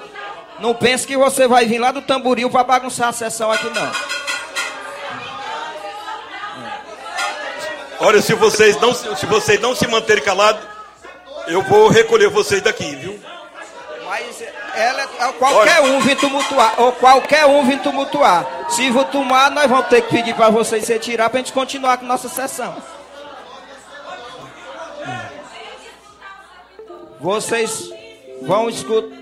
Não pense que você vai vir lá do tamboril para bagunçar a sessão aqui não. Olha, se vocês não, se vocês não se manterem calados, eu vou recolher vocês daqui, viu? Mas ela, é qualquer um vir tumultuar, ou qualquer um vir tumultuar. Se for tomar, nós vamos ter que pedir para vocês se retirar para a gente continuar com nossa sessão. Vocês vão escutar.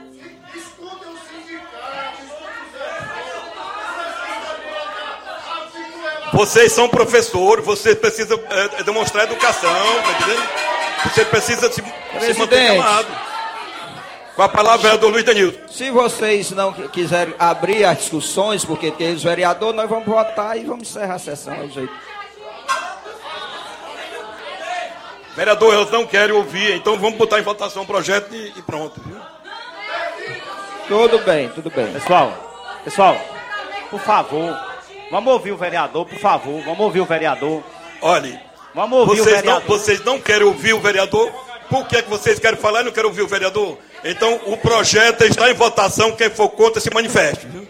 Vocês são professores, vocês precisam é, demonstrar educação, tá entendendo? Você precisa se, se manter calado. Com a palavra é do Luiz Danilson. Se vocês não qui- quiserem abrir as discussões, porque tem os vereadores, nós vamos votar e vamos encerrar a sessão. É o jeito. Vereador, eles não querem ouvir, então vamos botar em votação o projeto e, e pronto. Viu? Tudo bem, tudo bem. Pessoal, pessoal, por favor, vamos ouvir o vereador, por favor, vamos ouvir o vereador. Olha, Vamos ouvir o vocês não, vereador. vocês não querem ouvir o vereador? Por que, é que vocês querem falar e não querem ouvir o vereador? Então o projeto está em votação, quem for contra se manifeste. Viu?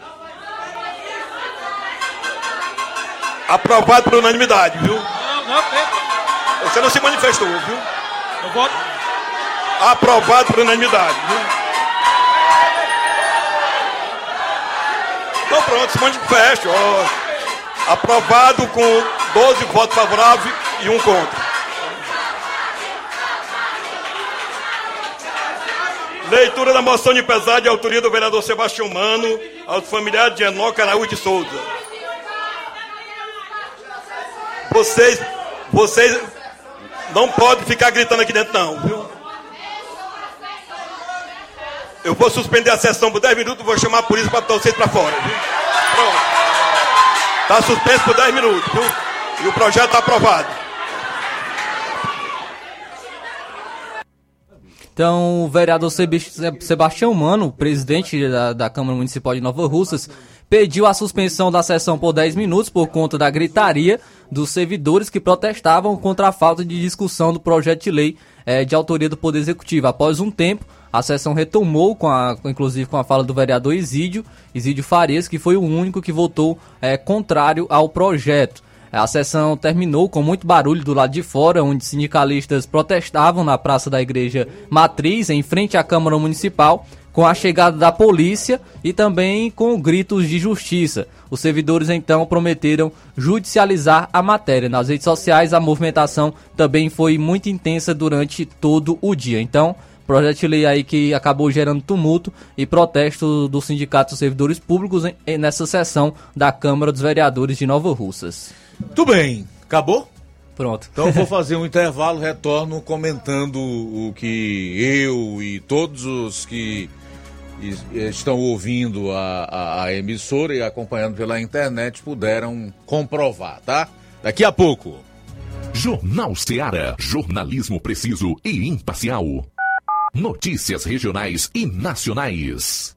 Aprovado por unanimidade, viu? Você não se manifestou, viu? Eu voto. Aprovado por unanimidade, viu? Então pronto, se manifeste. ó. Aprovado com 12 votos favoráveis e um contra. Leitura da moção de pesar de autoria do vereador Sebastião Mano aos familiares de Enoca Araújo de Souza. Vocês, vocês, Não pode ficar gritando aqui dentro, não, viu? Eu vou suspender a sessão por 10 minutos, vou chamar a polícia para botar vocês para fora, viu? Pronto. Está suspenso por 10 minutos, viu? E o projeto está aprovado. Então, o vereador Sebastião Mano, presidente da, da, Câmara Municipal de Nova Russas, pediu a suspensão da sessão por 10 minutos por conta da gritaria dos servidores que protestavam contra a falta de discussão do projeto de lei é, de autoria do Poder Executivo. Após um tempo, a sessão retomou, com a, inclusive com a fala do vereador Isídio, Isídio Farias, que foi o único que votou é, contrário ao projeto. A sessão terminou com muito barulho do lado de fora, onde sindicalistas protestavam na Praça da Igreja Matriz, em frente à Câmara Municipal, com a chegada da polícia e também com gritos de justiça. Os servidores então prometeram judicializar a matéria. Nas redes sociais, a movimentação também foi muito intensa durante todo o dia. Então, projeto de lei aí que acabou gerando tumulto e protesto do Sindicato dos Servidores Públicos nessa sessão da Câmara dos Vereadores de Nova Russas. Tudo bem. Acabou? Pronto. Então vou fazer um intervalo, retorno comentando o que eu e todos os que estão ouvindo a, a, a, emissora e acompanhando pela internet puderam comprovar, tá? Daqui a pouco. Jornal Seara. Jornalismo preciso e imparcial. Notícias regionais e nacionais.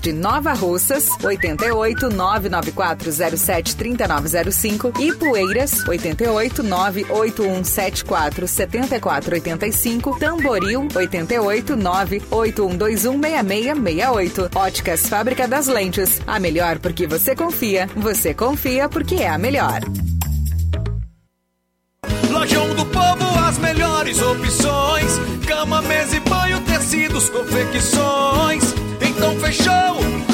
de Nova Russas, 88 99407 3905 e Poeiras, 88 98174 7485, Tamboril, 88 9 81216668. Óticas Fábrica das Lentes. A melhor porque você confia. Você confia porque é a melhor. Lojão do Povo, as melhores opções: cama, mesa e banho, tecidos, confecções. Então fechou, vem logo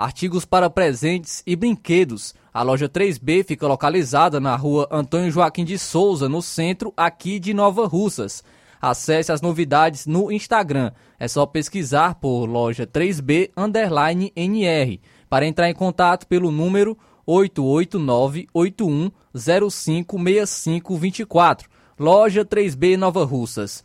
artigos para presentes e brinquedos. A loja 3B fica localizada na rua Antônio Joaquim de Souza, no centro aqui de Nova Russas. Acesse as novidades no Instagram. É só pesquisar por loja 3B underline NR. Para entrar em contato pelo número 889-8105-6524. Loja 3B Nova Russas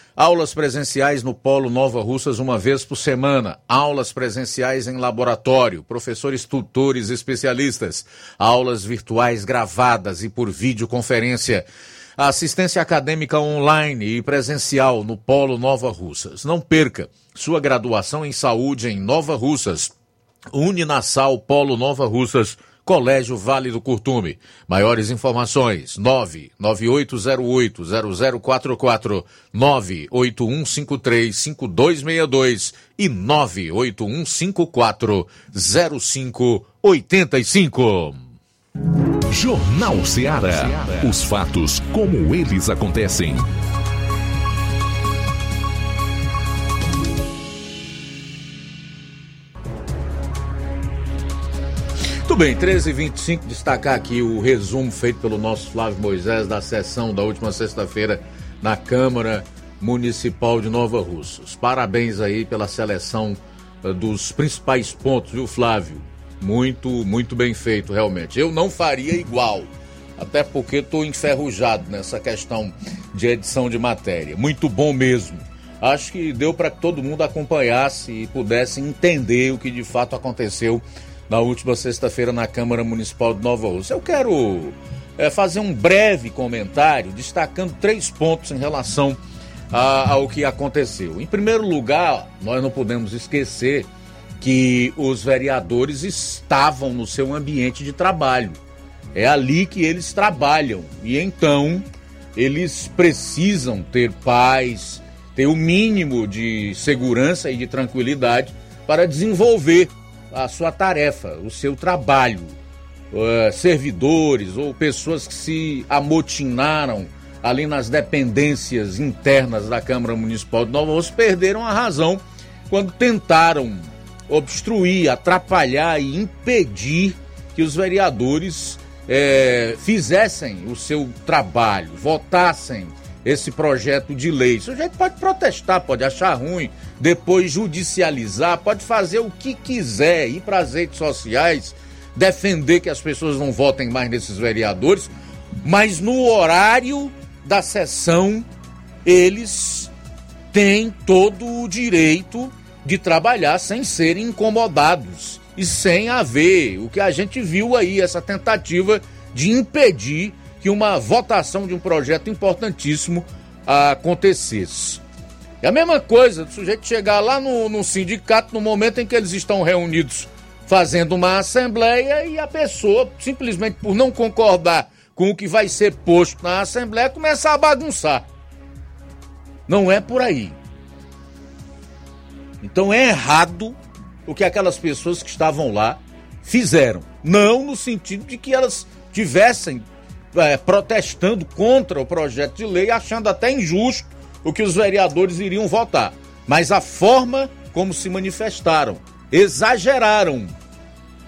Aulas presenciais no Polo Nova Russas uma vez por semana. Aulas presenciais em laboratório. Professores tutores especialistas. Aulas virtuais gravadas e por videoconferência. Assistência acadêmica online e presencial no Polo Nova Russas. Não perca sua graduação em saúde em Nova Russas. Uninassal Polo Nova Russas Colégio Vale do Curtume. Maiores informações: 998080044, 981535262 e 981540585. Jornal Ceará. Os fatos como eles acontecem. Muito bem, 13h25, destacar aqui o resumo feito pelo nosso Flávio Moisés da sessão da última sexta-feira na Câmara Municipal de Nova Russas. Parabéns aí pela seleção uh, dos principais pontos, viu, Flávio? Muito, muito bem feito, realmente. Eu não faria igual, até porque estou enferrujado nessa questão de edição de matéria. Muito bom mesmo. Acho que deu para que todo mundo acompanhasse e pudesse entender o que de fato aconteceu na última sexta-feira na Câmara Municipal de Nova Rússia. Eu quero é, fazer um breve comentário destacando três pontos em relação a, ao que aconteceu. Em primeiro lugar, nós não podemos esquecer que os vereadores estavam no seu ambiente de trabalho. É ali que eles trabalham e então eles precisam ter paz, ter o mínimo de segurança e de tranquilidade para desenvolver a sua tarefa, o seu trabalho. Uh, servidores ou pessoas que se amotinaram ali nas dependências internas da Câmara Municipal de Nova Rússia perderam a razão quando tentaram obstruir, atrapalhar e impedir que os vereadores eh, fizessem o seu trabalho, votassem esse projeto de lei. O sujeito pode protestar, pode achar ruim, depois judicializar, pode fazer o que quiser, ir para as redes sociais, defender que as pessoas não votem mais nesses vereadores, mas no horário da sessão eles têm todo o direito de trabalhar sem serem incomodados e sem haver o que a gente viu aí, essa tentativa de impedir que uma votação de um projeto importantíssimo acontecesse. É a mesma coisa do sujeito chegar lá no, no sindicato no momento em que eles estão reunidos fazendo uma assembleia e a pessoa, simplesmente por não concordar com o que vai ser posto na assembleia, começar a bagunçar. Não é por aí. Então é errado o que aquelas pessoas que estavam lá fizeram. Não no sentido de que elas tivessem é, protestando contra o projeto de lei, achando até injusto o que os vereadores iriam votar. Mas a forma como se manifestaram, exageraram.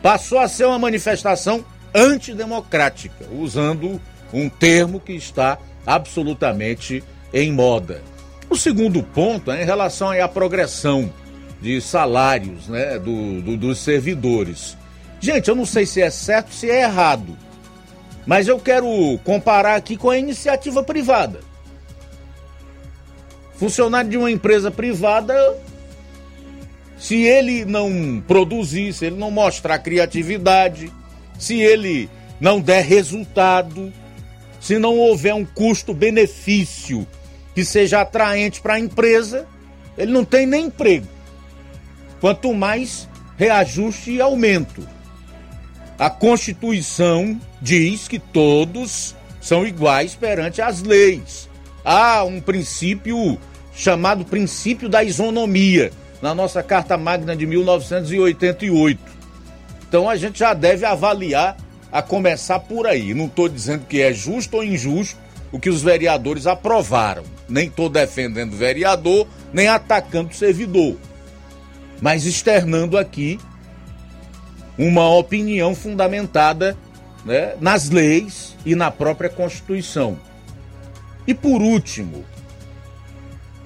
Passou a ser uma manifestação antidemocrática, usando um termo que está absolutamente em moda. O segundo ponto é em relação à progressão de salários né, do, do, dos servidores. Gente, eu não sei se é certo se é errado, mas eu quero comparar aqui com a iniciativa privada. Funcionário de uma empresa privada, se ele não produzir, se ele não mostrar criatividade, se ele não der resultado, se não houver um custo-benefício que seja atraente para a empresa, ele não tem nem emprego. Quanto mais reajuste e aumento. A Constituição diz que todos são iguais perante as leis. Há um princípio chamado princípio da isonomia na nossa Carta Magna de 1988. Então a gente já deve avaliar a começar por aí. Não estou dizendo que é justo ou injusto o que os vereadores aprovaram. Nem estou defendendo o vereador, nem atacando o servidor. Mas externando aqui uma opinião fundamentada né, nas leis e na própria Constituição. E por último,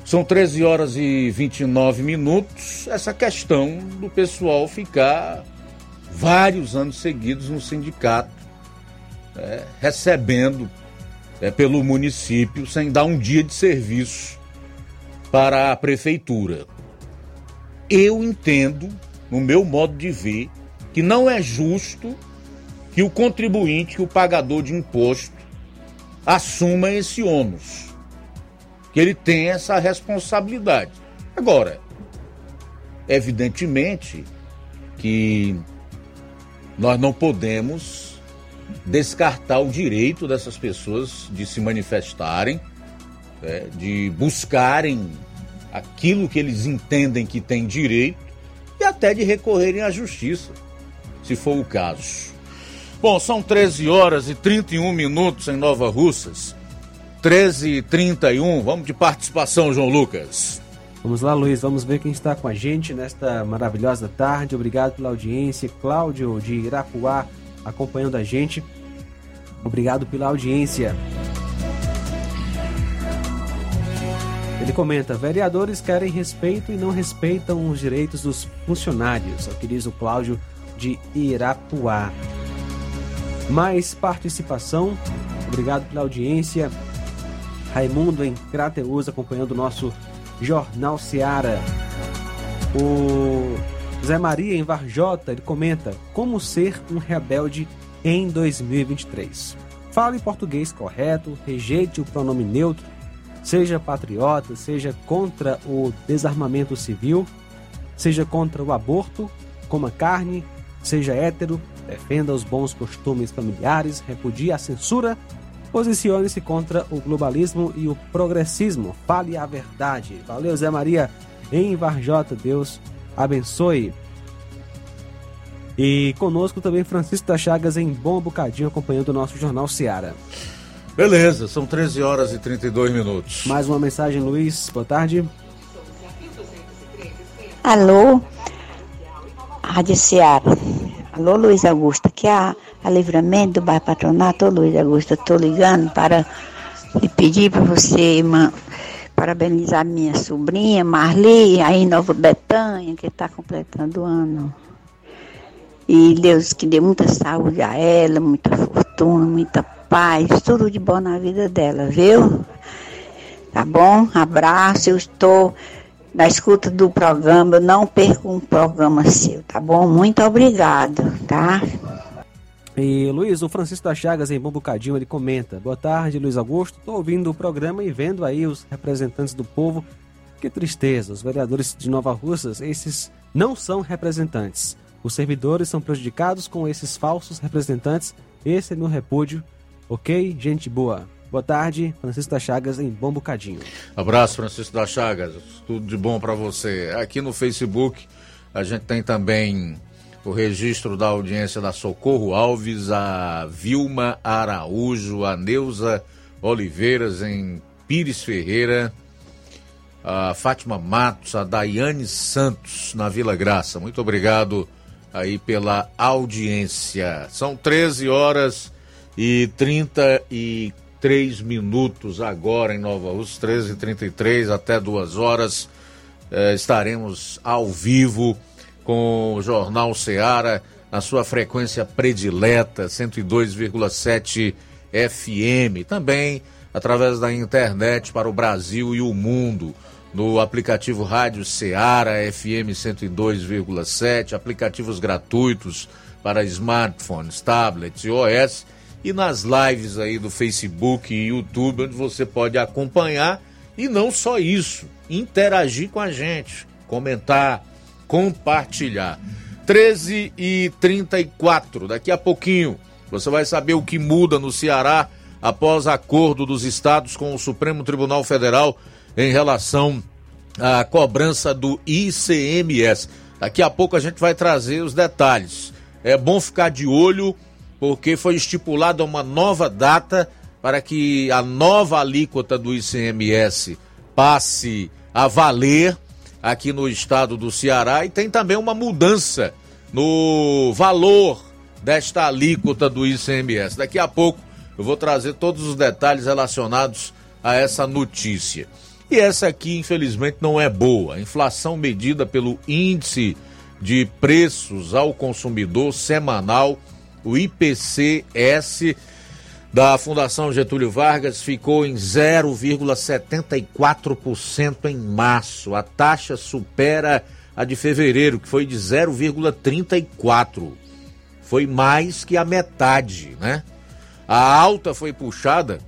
são 13 horas e 29 minutos, essa questão do pessoal ficar vários anos seguidos no sindicato, né, recebendo é, pelo município sem dar um dia de serviço para a prefeitura. Eu entendo, no meu modo de ver, que não é justo que o contribuinte, que o pagador de imposto, assuma esse ônus, que ele tenha essa responsabilidade. Agora, evidentemente que nós não podemos descartar o direito dessas pessoas de se manifestarem, né, de buscarem aquilo que eles entendem que tem direito e até de recorrerem à justiça, se for o caso. Bom, são 13 horas e 31 minutos em Nova Russas. 13 e 31. Vamos de participação, João Lucas. Vamos lá, Luiz. Vamos ver quem está com a gente nesta maravilhosa tarde. Obrigado pela audiência. Cláudio de Irapuá acompanhando a gente. Obrigado pela audiência. Ele comenta: vereadores querem respeito e não respeitam os direitos dos funcionários. É o que diz o Cláudio de Irapuá. Mais participação. Obrigado pela audiência. Raimundo em Crateus acompanhando o nosso Jornal Seara. O Zé Maria em Varjota, ele comenta como ser um rebelde em 2023. Fale português correto, rejeite o pronome neutro, seja patriota, seja contra o desarmamento civil, seja contra o aborto, coma carne, seja hétero, defenda os bons costumes familiares, repudie a censura Posicione-se contra o globalismo e o progressismo. Fale a verdade. Valeu, Zé Maria, em Varjota. Deus abençoe. E conosco também Francisco das Chagas em Bom Bocadinho, acompanhando o nosso Jornal Seara. Beleza, são 13 horas e 32 minutos. Mais uma mensagem, Luiz. Boa tarde. Alô, Rádio Seara. Alô, Luiz Augusto. Aqui é a a Livramento do bairro Patronato. Ô Luiz Augusto, estou ligando para lhe pedir para você irmã, parabenizar minha sobrinha Marli, aí em Nova Betânia, que está completando o ano. E Deus que dê muita saúde a ela, muita fortuna, muita paz, tudo de bom na vida dela, viu? Tá bom? Abraço, eu estou na escuta do programa, não perco um programa seu, tá bom? Muito obrigado, tá? E Luiz, o Francisco das Chagas em Bom Bocadinho, ele comenta: Boa tarde, Luiz Augusto. Estou ouvindo o programa e vendo aí os representantes do povo. Que tristeza, os vereadores de Nova Russas, esses não são representantes. Os servidores são prejudicados com esses falsos representantes. Esse é meu repúdio. Ok? Gente boa. Boa tarde, Francisco das Chagas em Bom Bocadinho. Abraço, Francisco das Chagas. Tudo de bom para você. Aqui no Facebook a gente tem também o registro da audiência da Socorro Alves, a Vilma Araújo, a Neuza Oliveiras em Pires Ferreira, a Fátima Matos, a Daiane Santos na Vila Graça. Muito obrigado aí pela audiência. São 13 horas e 33 minutos agora em Nova Rússia, 13 e 33 até duas horas. Eh, estaremos ao vivo com o Jornal Seara na sua frequência predileta, 102,7 FM. Também através da internet para o Brasil e o mundo, no aplicativo Rádio Seara FM 102,7, aplicativos gratuitos para smartphones, tablets e OS e nas lives aí do Facebook e YouTube, onde você pode acompanhar e não só isso, interagir com a gente, comentar, compartilhar. 13 e 34, daqui a pouquinho você vai saber o que muda no Ceará após acordo dos estados com o Supremo Tribunal Federal em relação à cobrança do ICMS. Daqui a pouco a gente vai trazer os detalhes. É bom ficar de olho porque foi estipulada uma nova data para que a nova alíquota do ICMS passe a valer aqui no estado do Ceará e tem também uma mudança no valor desta alíquota do ICMS. Daqui a pouco eu vou trazer todos os detalhes relacionados a essa notícia. E essa aqui, infelizmente, não é boa. A inflação medida pelo índice de preços ao consumidor semanal, o IPCS da Fundação Getúlio Vargas ficou em 0,74% em março. A taxa supera a de fevereiro, que foi de 0,34%. Foi mais que a metade, né? A alta foi puxada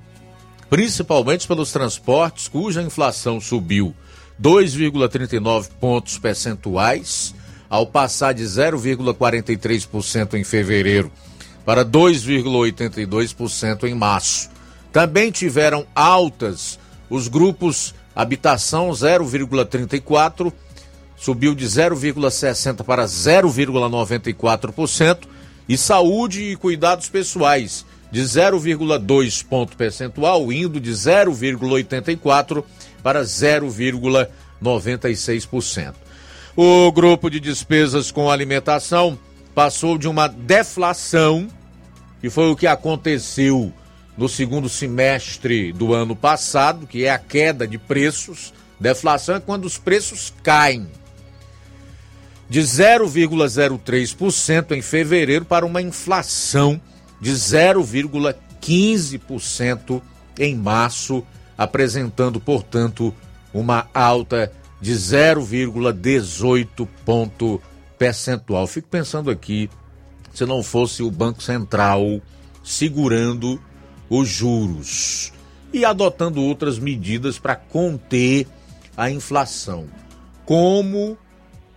principalmente pelos transportes, cuja inflação subiu 2,39 pontos percentuais, ao passar de 0,43% em fevereiro para 2,82% em março. Também tiveram altas os grupos habitação 0,34, subiu de 0,60 para 0,94% e saúde e cuidados pessoais de 0,2 ponto percentual, indo de 0,84 para 0,96%. O grupo de despesas com alimentação passou de uma deflação, que foi o que aconteceu no segundo semestre do ano passado, que é a queda de preços. Deflação é quando os preços caem de 0,03% em fevereiro para uma inflação de 0,15% em março, apresentando, portanto, uma alta de 0,18 ponto percentual. Fico pensando aqui, se não fosse o Banco Central segurando os juros e adotando outras medidas para conter a inflação. Como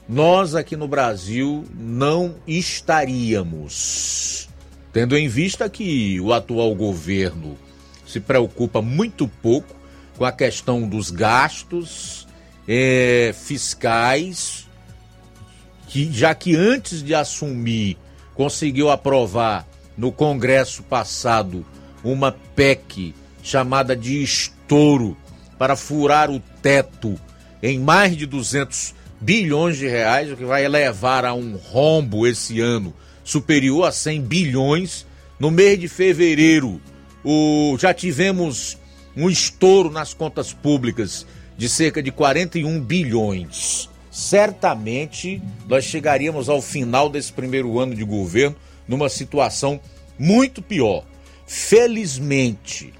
nós aqui no Brasil não estaríamos, tendo em vista que o atual governo se preocupa muito pouco com a questão dos gastos é, fiscais, que já que antes de assumir conseguiu aprovar no Congresso passado uma PEC chamada de estouro para furar o teto em mais de 200 bilhões de reais, o que vai levar a um rombo esse ano superior a 100 bilhões. No mês de fevereiro, o, já tivemos um estouro nas contas públicas de cerca de 41 bilhões. Certamente nós chegaríamos ao final desse primeiro ano de governo numa situação muito pior. Felizmente,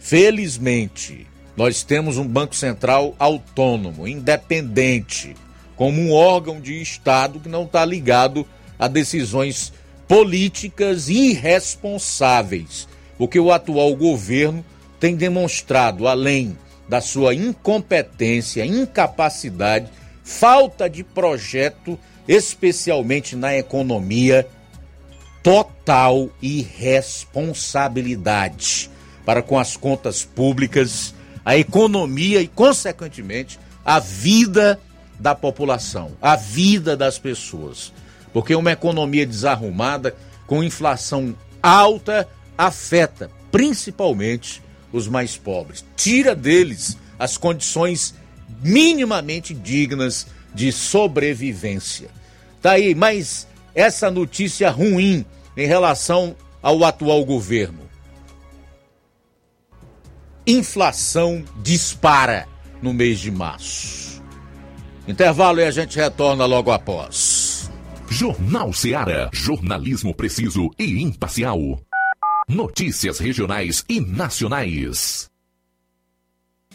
felizmente, nós temos um Banco Central autônomo, independente, como um órgão de Estado que não está ligado a decisões políticas irresponsáveis, o que o atual governo tem demonstrado, além da sua incompetência, incapacidade, falta de projeto, especialmente na economia, total irresponsabilidade para com as contas públicas, a economia e, consequentemente, a vida da população, a vida das pessoas. Porque uma economia desarrumada, com inflação alta, afeta principalmente os mais pobres. Tira deles as condições minimamente dignas de sobrevivência. Tá aí, mas essa notícia ruim em relação ao atual governo. inflação dispara no mês de março. Intervalo e a gente retorna logo após. Jornal Seara. Jornalismo preciso e imparcial. Notícias regionais e nacionais.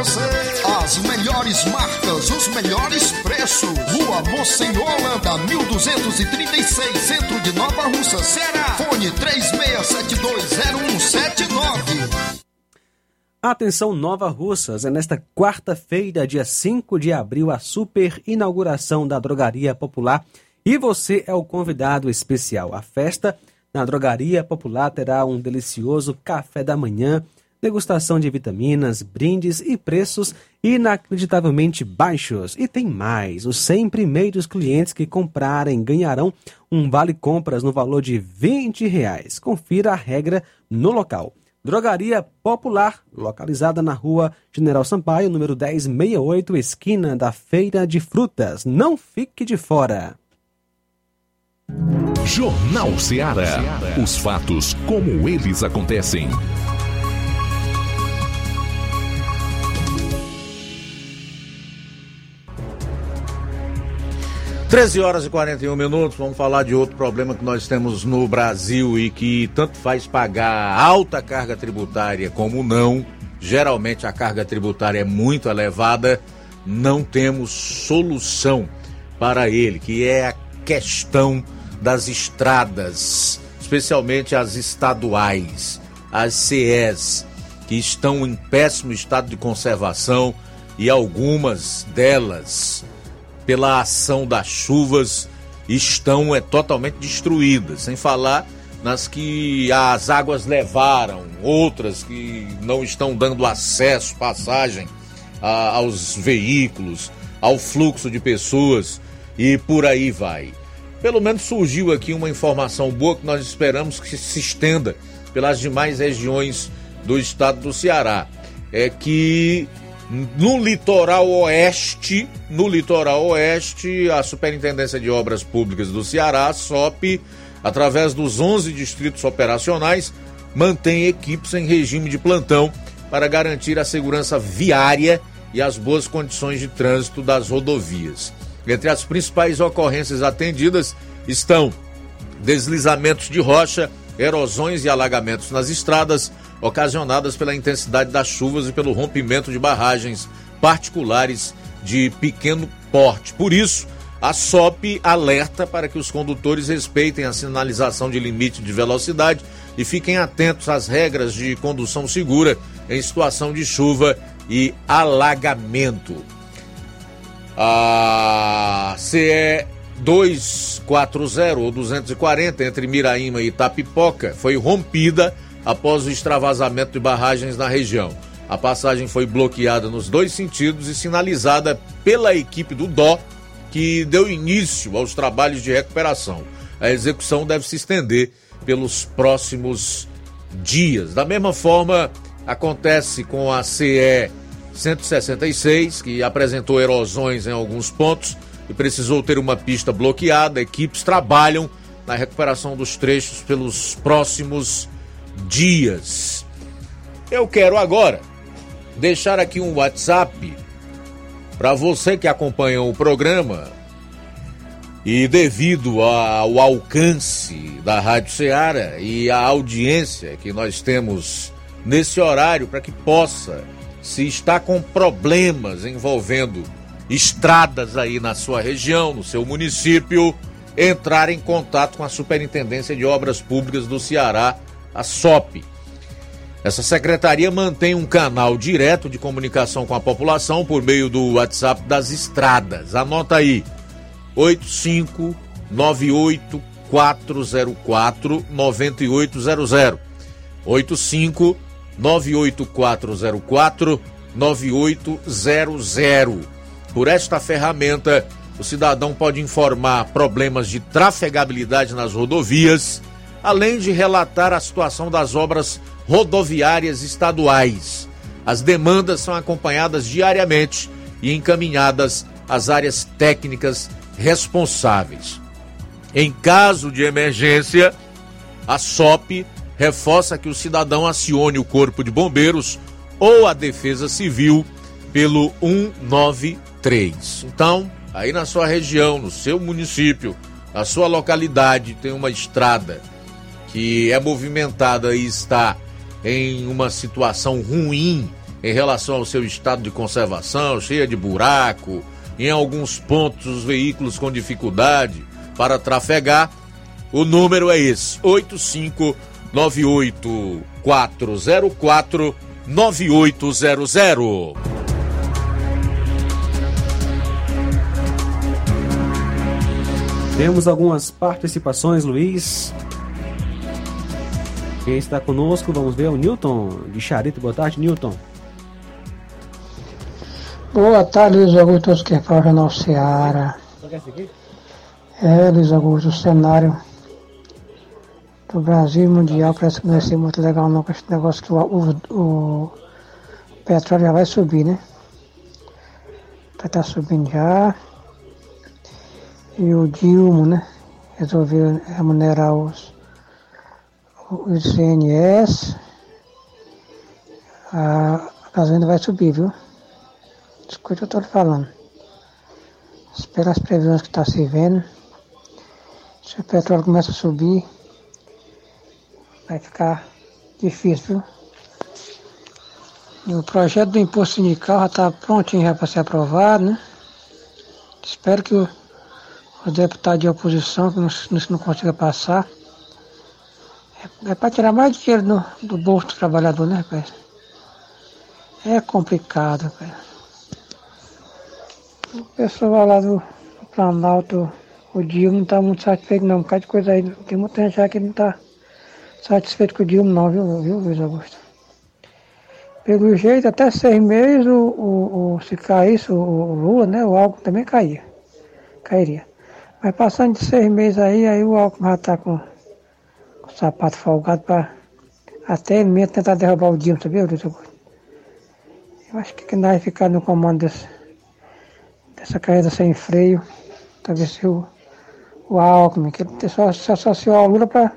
você. As melhores marcas, os melhores preços. Rua Monsenhor Holanda, 1236, centro de Nova Russa, Ceará. Fone 36720179. Atenção Nova Russas, é nesta quarta-feira, dia 5 de abril, a super inauguração da Drogaria Popular e você é o convidado especial. A festa na Drogaria Popular terá um delicioso café da manhã, degustação de vitaminas, brindes e preços inacreditavelmente baixos. E tem mais: os 100 primeiros clientes que comprarem ganharão um vale-compras no valor de 20 reais. Confira a regra no local. Drogaria Popular, localizada na rua General Sampaio, número 1068, esquina da Feira de Frutas. Não fique de fora. Jornal Seara. Os fatos como eles acontecem. 13 horas e 41 minutos, vamos falar de outro problema que nós temos no Brasil e que tanto faz pagar alta carga tributária como não, geralmente a carga tributária é muito elevada, não temos solução para ele, que é a questão das estradas, especialmente as estaduais, as CEs, que estão em péssimo estado de conservação e algumas delas pela ação das chuvas, estão é, totalmente destruídas, sem falar nas que as águas levaram, outras que não estão dando acesso, passagem a, aos veículos, ao fluxo de pessoas e por aí vai. Pelo menos surgiu aqui uma informação boa que nós esperamos que se estenda pelas demais regiões do estado do Ceará. É que no litoral oeste, no litoral oeste, a Superintendência de Obras Públicas do Ceará, SOP, através dos 11 distritos operacionais, mantém equipes em regime de plantão para garantir a segurança viária e as boas condições de trânsito das rodovias. Entre as principais ocorrências atendidas estão deslizamentos de rocha, erosões e alagamentos nas estradas, ocasionadas pela intensidade das chuvas e pelo rompimento de barragens particulares de pequeno porte. Por isso, a SOP alerta para que os condutores respeitem a sinalização de limite de velocidade e fiquem atentos às regras de condução segura em situação de chuva e alagamento. A CE 240 ou 240 entre Miraíma e Itapipoca foi rompida após o extravasamento de barragens na região. A passagem foi bloqueada nos dois sentidos e sinalizada pela equipe do Dó, que deu início aos trabalhos de recuperação. A execução deve se estender pelos próximos dias. Da mesma forma, acontece com a CE 166, que apresentou erosões em alguns pontos e precisou ter uma pista bloqueada. Equipes trabalham na recuperação dos trechos pelos próximos dias. Eu quero agora deixar aqui um WhatsApp para você que acompanha o programa. E devido ao alcance da Rádio Ceará e a audiência que nós temos nesse horário para que possa, se está com problemas envolvendo estradas aí na sua região, no seu município, entrar em contato com a Superintendência de Obras Públicas do Ceará, a SOP. Essa secretaria mantém um canal direto de comunicação com a população por meio do WhatsApp das estradas. Anota aí: 8598 404 9800. 85 98404 9800. Por esta ferramenta, o cidadão pode informar problemas de trafegabilidade nas rodovias, além de relatar a situação das obras rodoviárias estaduais. As demandas são acompanhadas diariamente e encaminhadas às áreas técnicas responsáveis. Em caso de emergência, a SOP reforça que o cidadão acione o Corpo de Bombeiros ou a Defesa Civil pelo 193. Então, aí na sua região, no seu município, na sua localidade, tem uma estrada que é movimentada e está em uma situação ruim em relação ao seu estado de conservação, cheia de buraco, em alguns pontos os veículos com dificuldade para trafegar, o número é esse: 8598404 9800. Temos algumas participações, Luiz. Quem está conosco, vamos ver, o Newton de Charito. Boa tarde, Newton. Boa tarde, Luiz Augusto, todos que falam Jornal Seara. É, Luiz Augusto, o cenário do Brasil Mundial parece que não vai ser muito legal não com esse negócio que o, o, o petróleo já vai subir, né? Tá subindo já. E o Dilma, né? Resolveu remunerar os, os CNS. A, gasolina vai subir, viu? Escute o que eu estou falando. Pelas previsões que está se vendo, se o petróleo começa a subir, vai ficar difícil, viu? E o projeto do imposto sindical já está prontinho para ser aprovado, né? Espero que o, os deputados de oposição que não, não consiga passar. É, para tirar mais dinheiro do, do bolso do trabalhador, né, rapaz? É complicado, cara. O pessoal lá do Planalto, o Dilma não está muito satisfeito não, um bocado de coisa aí. Tem muita gente já que não está satisfeito com o Dilma não, viu, viu Luiz Augusto? Pelo jeito, até seis meses, o, o, o se caísse o, o Lula, né, o álcool também caía. Cairia. Mas passando de seis meses aí, aí o álcool já está com, sapato folgado para até mesmo tentar derrubar o Dilma, sabia, Augusto? Eu acho que nós ficar no comando desse essa carreira sem freio, talvez se o, o Alckmin, que ele só se associou ao Lula para.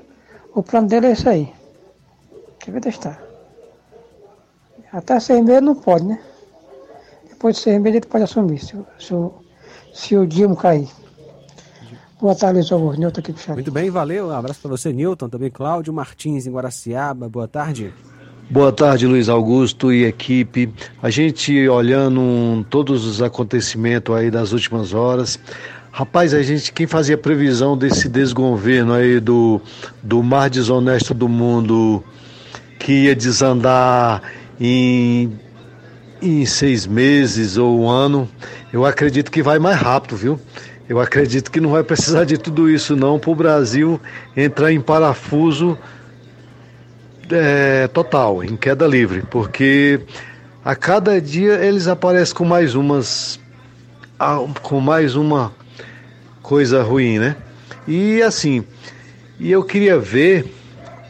O plano dele é esse aí. Quer ver testar. Até seis meses não pode, né? Depois de seis meses ele pode assumir, se, se, se o Dilma cair. Boa tarde, Luiz Augusto. Nilton aqui do. Muito bem, valeu. Um abraço para você, Nilton. Também Cláudio Martins, em Guaraciaba. Boa tarde. Boa tarde, Luiz Augusto e equipe. A gente olhando todos os acontecimentos aí das últimas horas. Rapaz, a gente, quem fazia previsão desse desgoverno aí do, do mar desonesto do mundo que ia desandar em, em seis meses ou um ano, eu acredito que vai mais rápido, viu? Eu acredito que não vai precisar de tudo isso não para o Brasil entrar em parafuso é, total, em queda livre, porque a cada dia eles aparecem com mais umas com mais uma coisa ruim, né? E assim, e eu queria ver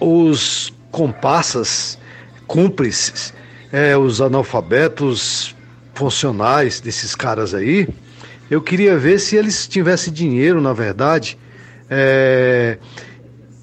os comparsas, cúmplices, é, os analfabetos funcionais desses caras aí, eu queria ver se eles tivessem dinheiro, na verdade, é,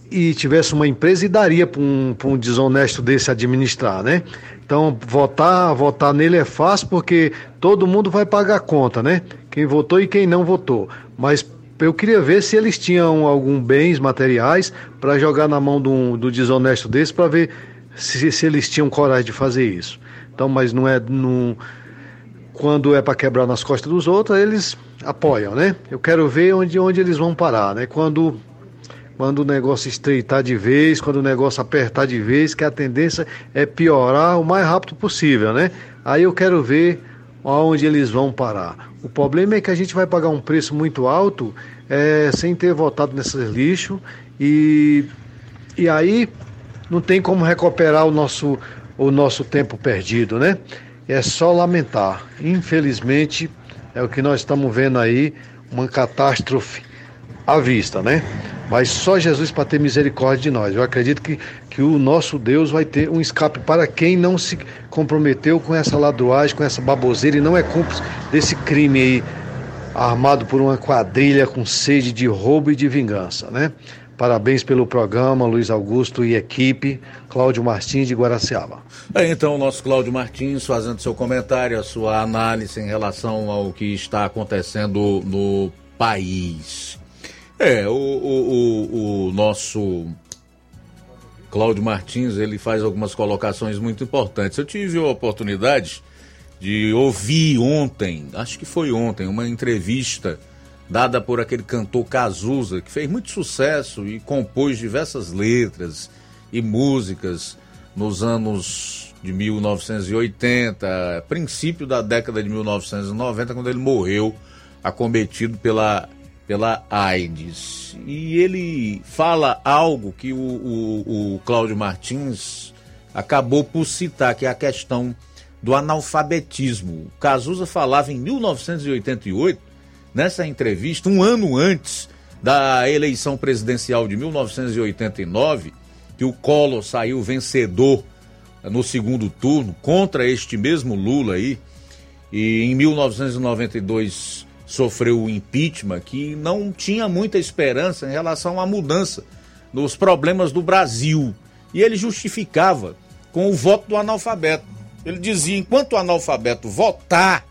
e tivesse uma empresa e daria para um, um desonesto desse administrar, né? Então, votar, votar nele é fácil porque todo mundo vai pagar a conta, né? Quem votou e quem não votou. Mas eu queria ver se eles tinham algum bens materiais para jogar na mão do, do desonesto desse para ver se, se, eles tinham coragem de fazer isso. Então, mas não é. Não, quando é para quebrar nas costas dos outros, eles apoiam, né? Eu quero ver onde, onde eles vão parar, né? Quando quando o negócio estreitar de vez, quando o negócio apertar de vez, que a tendência é piorar o mais rápido possível, né? Aí eu quero ver aonde eles vão parar. O problema é que a gente vai pagar um preço muito alto é, sem ter votado nesses lixos e, e aí não tem como recuperar o nosso, o nosso tempo perdido, né? É só lamentar. Infelizmente, é o que nós estamos vendo aí, uma catástrofe à vista, né? Mas só Jesus para ter misericórdia de nós. Eu acredito que, que o nosso Deus vai ter um escape para quem não se comprometeu com essa ladruagem, com essa baboseira e não é cúmplice desse crime aí armado por uma quadrilha com sede de roubo e de vingança, né? Parabéns pelo programa, Luiz Augusto e equipe, Cláudio Martins de Guaraciaba. É, então, o nosso Cláudio Martins fazendo seu comentário, a sua análise em relação ao que está acontecendo no país. É, o, o, o, o nosso Cláudio Martins, ele faz algumas colocações muito importantes. Eu tive a oportunidade de ouvir ontem, acho que foi ontem, uma entrevista dada por aquele cantor Cazuza, que fez muito sucesso e compôs diversas letras e músicas nos anos de 1980, princípio da década de 1990, quando ele morreu acometido pela pela AIDS. E ele fala algo que o, o, o Cláudio Martins acabou por citar, que é a questão do analfabetismo. Cazuza falava em 1988, nessa entrevista, um ano antes da eleição presidencial de 1989, que o Collor saiu vencedor no segundo turno contra este mesmo Lula aí. E em 1992 sofreu o impeachment, que não tinha muita esperança em relação à mudança nos problemas do Brasil. E ele justificava com o voto do analfabeto. Ele dizia: enquanto o analfabeto votar,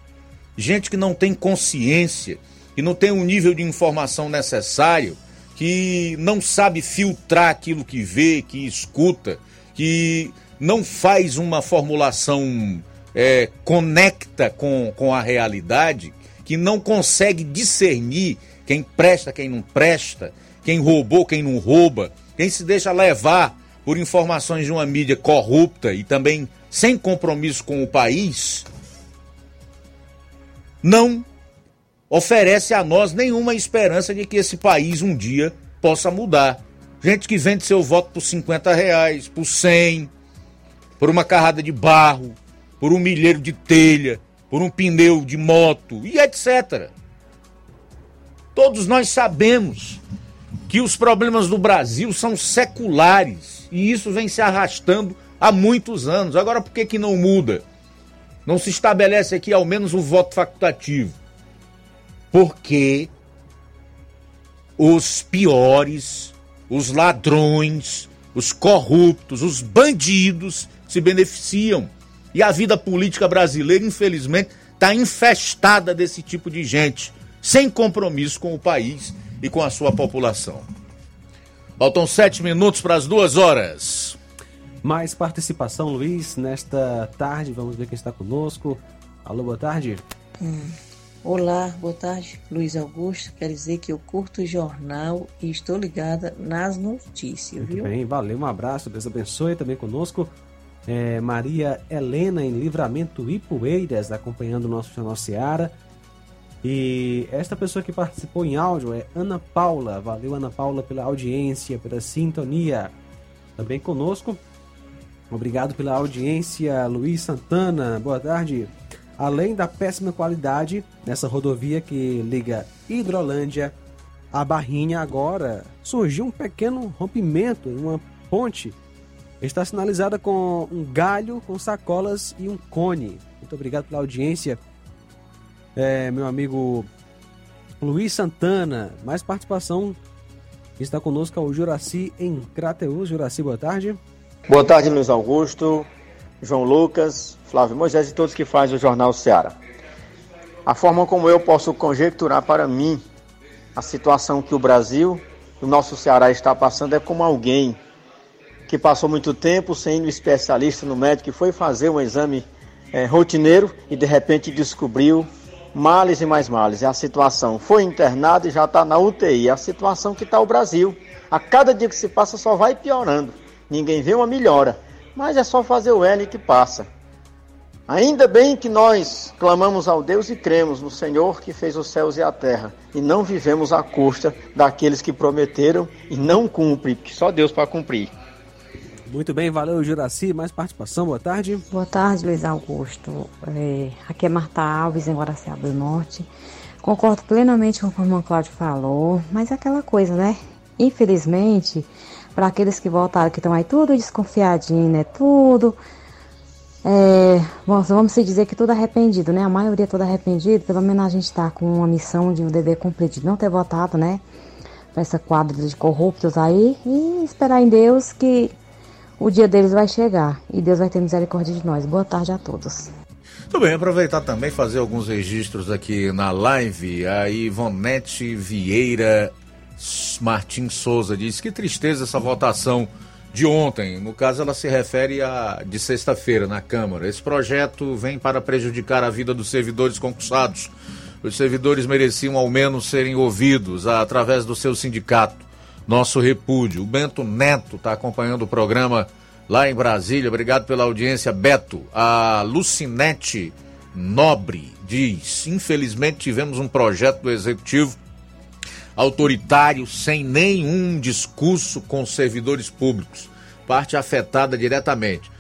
gente que não tem consciência, que não tem o um nível de informação necessário, que não sabe filtrar aquilo que vê, que escuta, que não faz uma formulação é, conecta com, com a realidade, que não consegue discernir quem presta, quem não presta, quem roubou, quem não rouba, quem se deixa levar por informações de uma mídia corrupta e também sem compromisso com o país, não oferece a nós nenhuma esperança de que esse país um dia possa mudar. Gente que vende seu voto por 50 reais, por 100, por uma carrada de barro, por um milheiro de telha, por um pneu de moto e etc. Todos nós sabemos que os problemas do Brasil são seculares e isso vem se arrastando há muitos anos. Agora, por que, que não muda? Não se estabelece aqui ao menos o voto facultativo. Porque os piores, os ladrões, os corruptos, os bandidos se beneficiam e a vida política brasileira, infelizmente, está infestada desse tipo de gente, sem compromisso com o país e com a sua população. Faltam sete minutos para as duas horas. Mais participação, Luiz, nesta tarde. Vamos ver quem está conosco. Alô, boa tarde. Hum. Olá, boa tarde. Luiz Augusto. Quer dizer que eu curto o jornal e estou ligada nas notícias, Muito viu? bem, valeu, um abraço, Deus abençoe também conosco. É, Maria Helena em Livramento Ipueiras, acompanhando o nosso Jornal Seara. E esta pessoa que participou em áudio é Ana Paula. Valeu, Ana Paula, pela audiência, pela sintonia. Também conosco. Obrigado pela audiência, Luiz Santana. Boa tarde. Além da péssima qualidade nessa rodovia que liga Hidrolândia a Barrinha, agora surgiu um pequeno rompimento em uma ponte. Está sinalizada com um galho, com sacolas e um cone. Muito obrigado pela audiência é, meu amigo Luiz Santana. Mais participação está conosco é o Juraci em Crateus. Juraci, boa tarde. Boa tarde, Luiz Augusto, João Lucas, Flávio Moisés e todos que fazem o Jornal Ceará. A forma como eu posso conjecturar para mim a situação que o Brasil, o nosso Ceará está passando é como alguém que passou muito tempo sendo especialista no médico que foi fazer um exame é, rotineiro e de repente descobriu males e mais males. É a situação. Foi internado e já está na UTI. É a situação que está o Brasil. A cada dia que se passa só vai piorando. Ninguém vê uma melhora. Mas é só fazer o L que passa. Ainda bem que nós clamamos ao Deus e cremos no Senhor que fez os céus e a terra, e não vivemos à custa daqueles que prometeram e não cumprem, que só Deus para cumprir. Muito bem, valeu Juraci. Mais participação, boa tarde. Boa tarde, Luiz Augusto. É, aqui é Marta Alves, em Guaraciaba do Norte. Concordo plenamente com o que o irmão Cláudio falou, mas é aquela coisa, né? Infelizmente, para aqueles que voltaram, que estão aí tudo desconfiadinho, né? Tudo. É, bom, vamos se dizer que tudo arrependido, né? A maioria toda arrependido, pelo menos a gente está com uma missão de um dever cumprido, de não ter votado, né? Para essa quadra de corruptos aí e esperar em Deus que o dia deles vai chegar e Deus vai ter misericórdia de nós. Boa tarde a todos. Tudo bem, aproveitar também fazer alguns registros aqui na live. A Ivonete Vieira Martins Souza diz que tristeza essa votação de ontem. No caso, ela se refere a de sexta-feira na Câmara. Esse projeto vem para prejudicar a vida dos servidores concursados. Os servidores mereciam ao menos serem ouvidos através do seu sindicato nosso repúdio. O Bento Neto está acompanhando o programa lá em Brasília. Obrigado pela audiência, Beto. A Lucinete Nobre diz: infelizmente tivemos um projeto do executivo autoritário sem nenhum discurso com servidores públicos, parte afetada diretamente.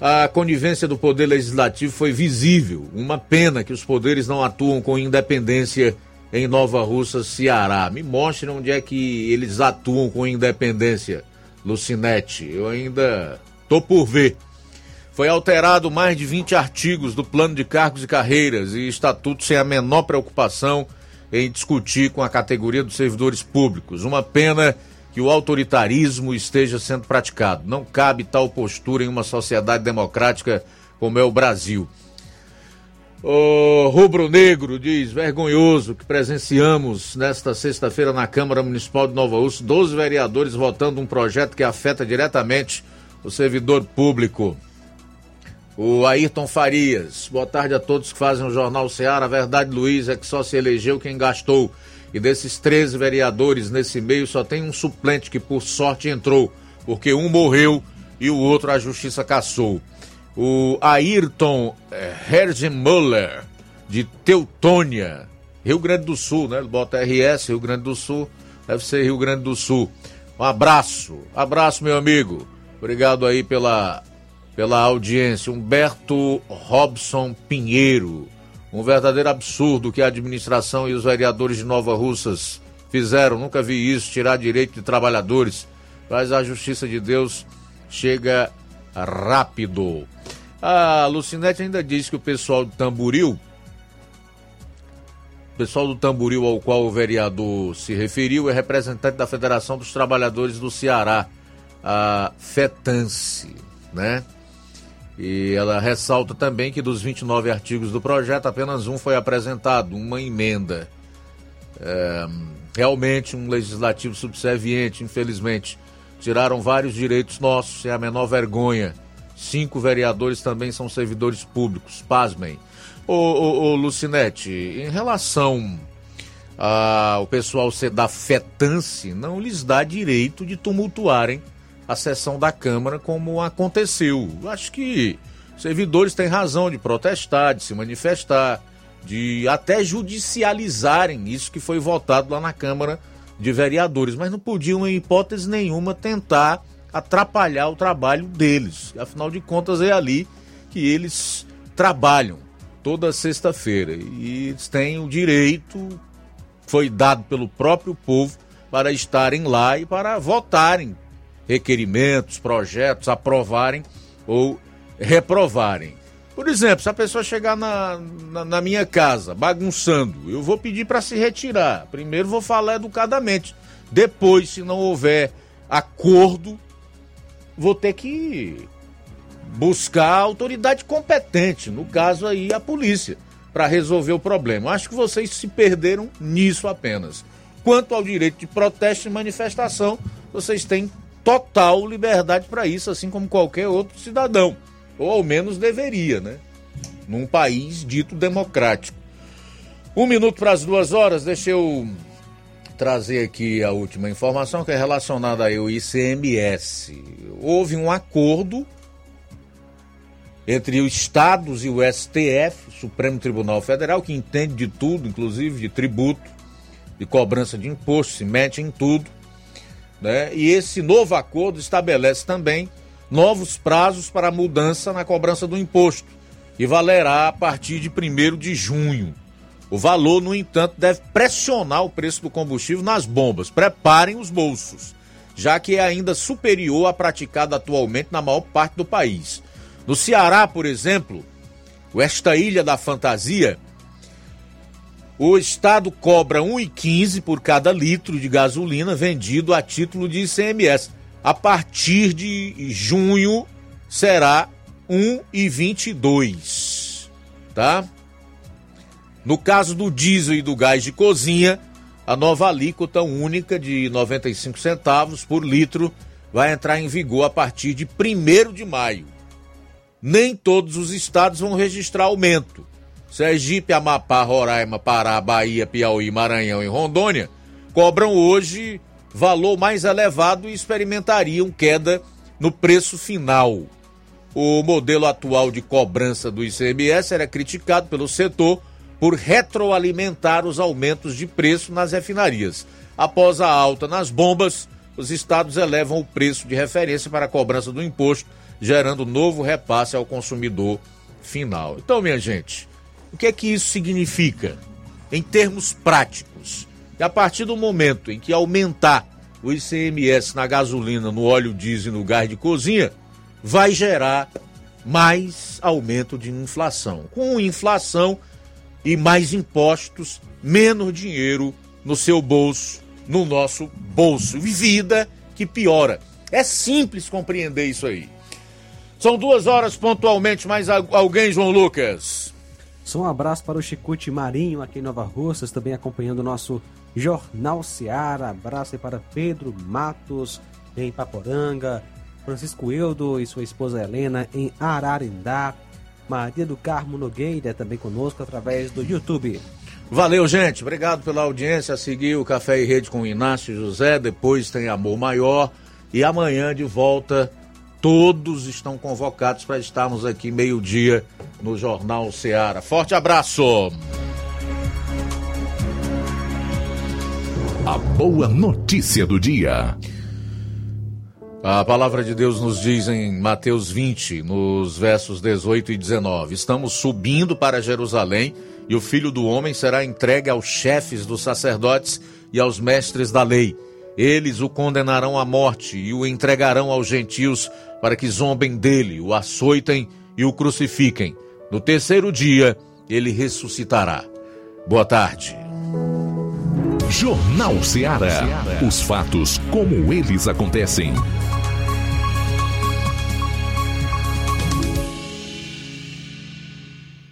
A conivência do poder legislativo foi visível. Uma pena que os poderes não atuam com independência em Nova Russa, Ceará. Me mostre onde é que eles atuam com independência, Lucinete. Eu ainda tô por ver. Foi alterado mais de 20 artigos do plano de cargos e carreiras e estatuto sem a menor preocupação em discutir com a categoria dos servidores públicos. Uma pena que o autoritarismo esteja sendo praticado. Não cabe tal postura em uma sociedade democrática como é o Brasil. O Rubro Negro diz: vergonhoso que presenciamos nesta sexta-feira na Câmara Municipal de Nova Urso 12 vereadores votando um projeto que afeta diretamente o servidor público. O Ayrton Farias, boa tarde a todos que fazem o Jornal Ceará. A verdade, Luiz, é que só se elegeu quem gastou. E desses 13 vereadores nesse meio, só tem um suplente que por sorte entrou, porque um morreu e o outro a justiça caçou o Ayrton eh, Herzenmüller, de Teutônia, Rio Grande do Sul, né? Bota RS, Rio Grande do Sul, deve ser Rio Grande do Sul. Um abraço, abraço, meu amigo. Obrigado aí pela, pela audiência. Humberto Robson Pinheiro. Um verdadeiro absurdo que a administração e os vereadores de Nova Russas fizeram. Nunca vi isso, tirar direito de trabalhadores. Mas a justiça de Deus chega rápido. A Lucinete ainda diz que o pessoal do Tamburil, o pessoal do Tamburil ao qual o vereador se referiu, é representante da Federação dos Trabalhadores do Ceará, a FETANCE, né? E ela ressalta também que dos 29 artigos do projeto, apenas um foi apresentado, uma emenda. É, realmente um legislativo subserviente, infelizmente. Tiraram vários direitos nossos, sem a menor vergonha. Cinco vereadores também são servidores públicos, pasmem. Ô, ô, ô Lucinete, em relação ao pessoal ser da FETANCE, não lhes dá direito de tumultuarem a sessão da Câmara como aconteceu. Acho que servidores têm razão de protestar, de se manifestar, de até judicializarem isso que foi votado lá na Câmara de Vereadores, mas não podiam, em hipótese nenhuma, tentar atrapalhar o trabalho deles. Afinal de contas, é ali que eles trabalham toda sexta-feira e eles têm o direito, foi dado pelo próprio povo, para estarem lá e para votarem requerimentos, projetos, aprovarem ou reprovarem. Por exemplo, se a pessoa chegar na, na, na minha casa bagunçando, eu vou pedir para se retirar. Primeiro vou falar educadamente. Depois, se não houver acordo, vou ter que buscar a autoridade competente, no caso aí a polícia, para resolver o problema. Acho que vocês se perderam nisso apenas. Quanto ao direito de protesto e manifestação, vocês têm total liberdade para isso, assim como qualquer outro cidadão. Ou ao menos deveria, né? Num país dito democrático. Um minuto para as duas horas, deixa eu trazer aqui a última informação que é relacionada ao ICMS. Houve um acordo entre os estados e o STF, Supremo Tribunal Federal, que entende de tudo, inclusive de tributo, de cobrança de imposto, se mete em tudo. Né? E esse novo acordo estabelece também novos prazos para a mudança na cobrança do imposto, e valerá a partir de 1 de junho. O valor, no entanto, deve pressionar o preço do combustível nas bombas. Preparem os bolsos, já que é ainda superior à praticada atualmente na maior parte do país. No Ceará, por exemplo, esta ilha da fantasia, o estado cobra 1,15 por cada litro de gasolina vendido a título de ICMS a partir de junho será 1,22, tá? No caso do diesel e do gás de cozinha, a nova alíquota única de 95 centavos por litro vai entrar em vigor a partir de 1 de maio. Nem todos os estados vão registrar aumento. Sergipe, Amapá, Roraima, Pará, Bahia, Piauí, Maranhão e Rondônia cobram hoje valor mais elevado e experimentariam queda no preço final. O modelo atual de cobrança do ICMS era criticado pelo setor por retroalimentar os aumentos de preço nas refinarias. Após a alta nas bombas, os estados elevam o preço de referência para a cobrança do imposto, gerando novo repasse ao consumidor final. Então, minha gente, o que é que isso significa em termos práticos? E a partir do momento em que aumentar o ICMS na gasolina, no óleo diesel e no gás de cozinha, vai gerar mais aumento de inflação. Com inflação e mais impostos, menos dinheiro no seu bolso, no nosso bolso. Vida que piora. É simples compreender isso aí. São duas horas pontualmente, mais alguém, João Lucas? Só um abraço para o Chicute Marinho aqui em Nova Russas, também acompanhando o nosso Jornal Seara. Abraço aí para Pedro Matos em Paporanga, Francisco Eudo e sua esposa Helena em Ararindá, Maria do Carmo Nogueira também conosco através do YouTube. Valeu, gente. Obrigado pela audiência. Seguir o Café e Rede com Inácio José. Depois tem Amor Maior. E amanhã de volta. Todos estão convocados para estarmos aqui meio-dia no Jornal Seara. Forte abraço! A boa notícia do dia. A palavra de Deus nos diz em Mateus 20, nos versos 18 e 19: Estamos subindo para Jerusalém e o filho do homem será entregue aos chefes dos sacerdotes e aos mestres da lei. Eles o condenarão à morte e o entregarão aos gentios para que zombem dele, o açoitem e o crucifiquem. No terceiro dia, ele ressuscitará. Boa tarde. Jornal Ceará. Os fatos como eles acontecem.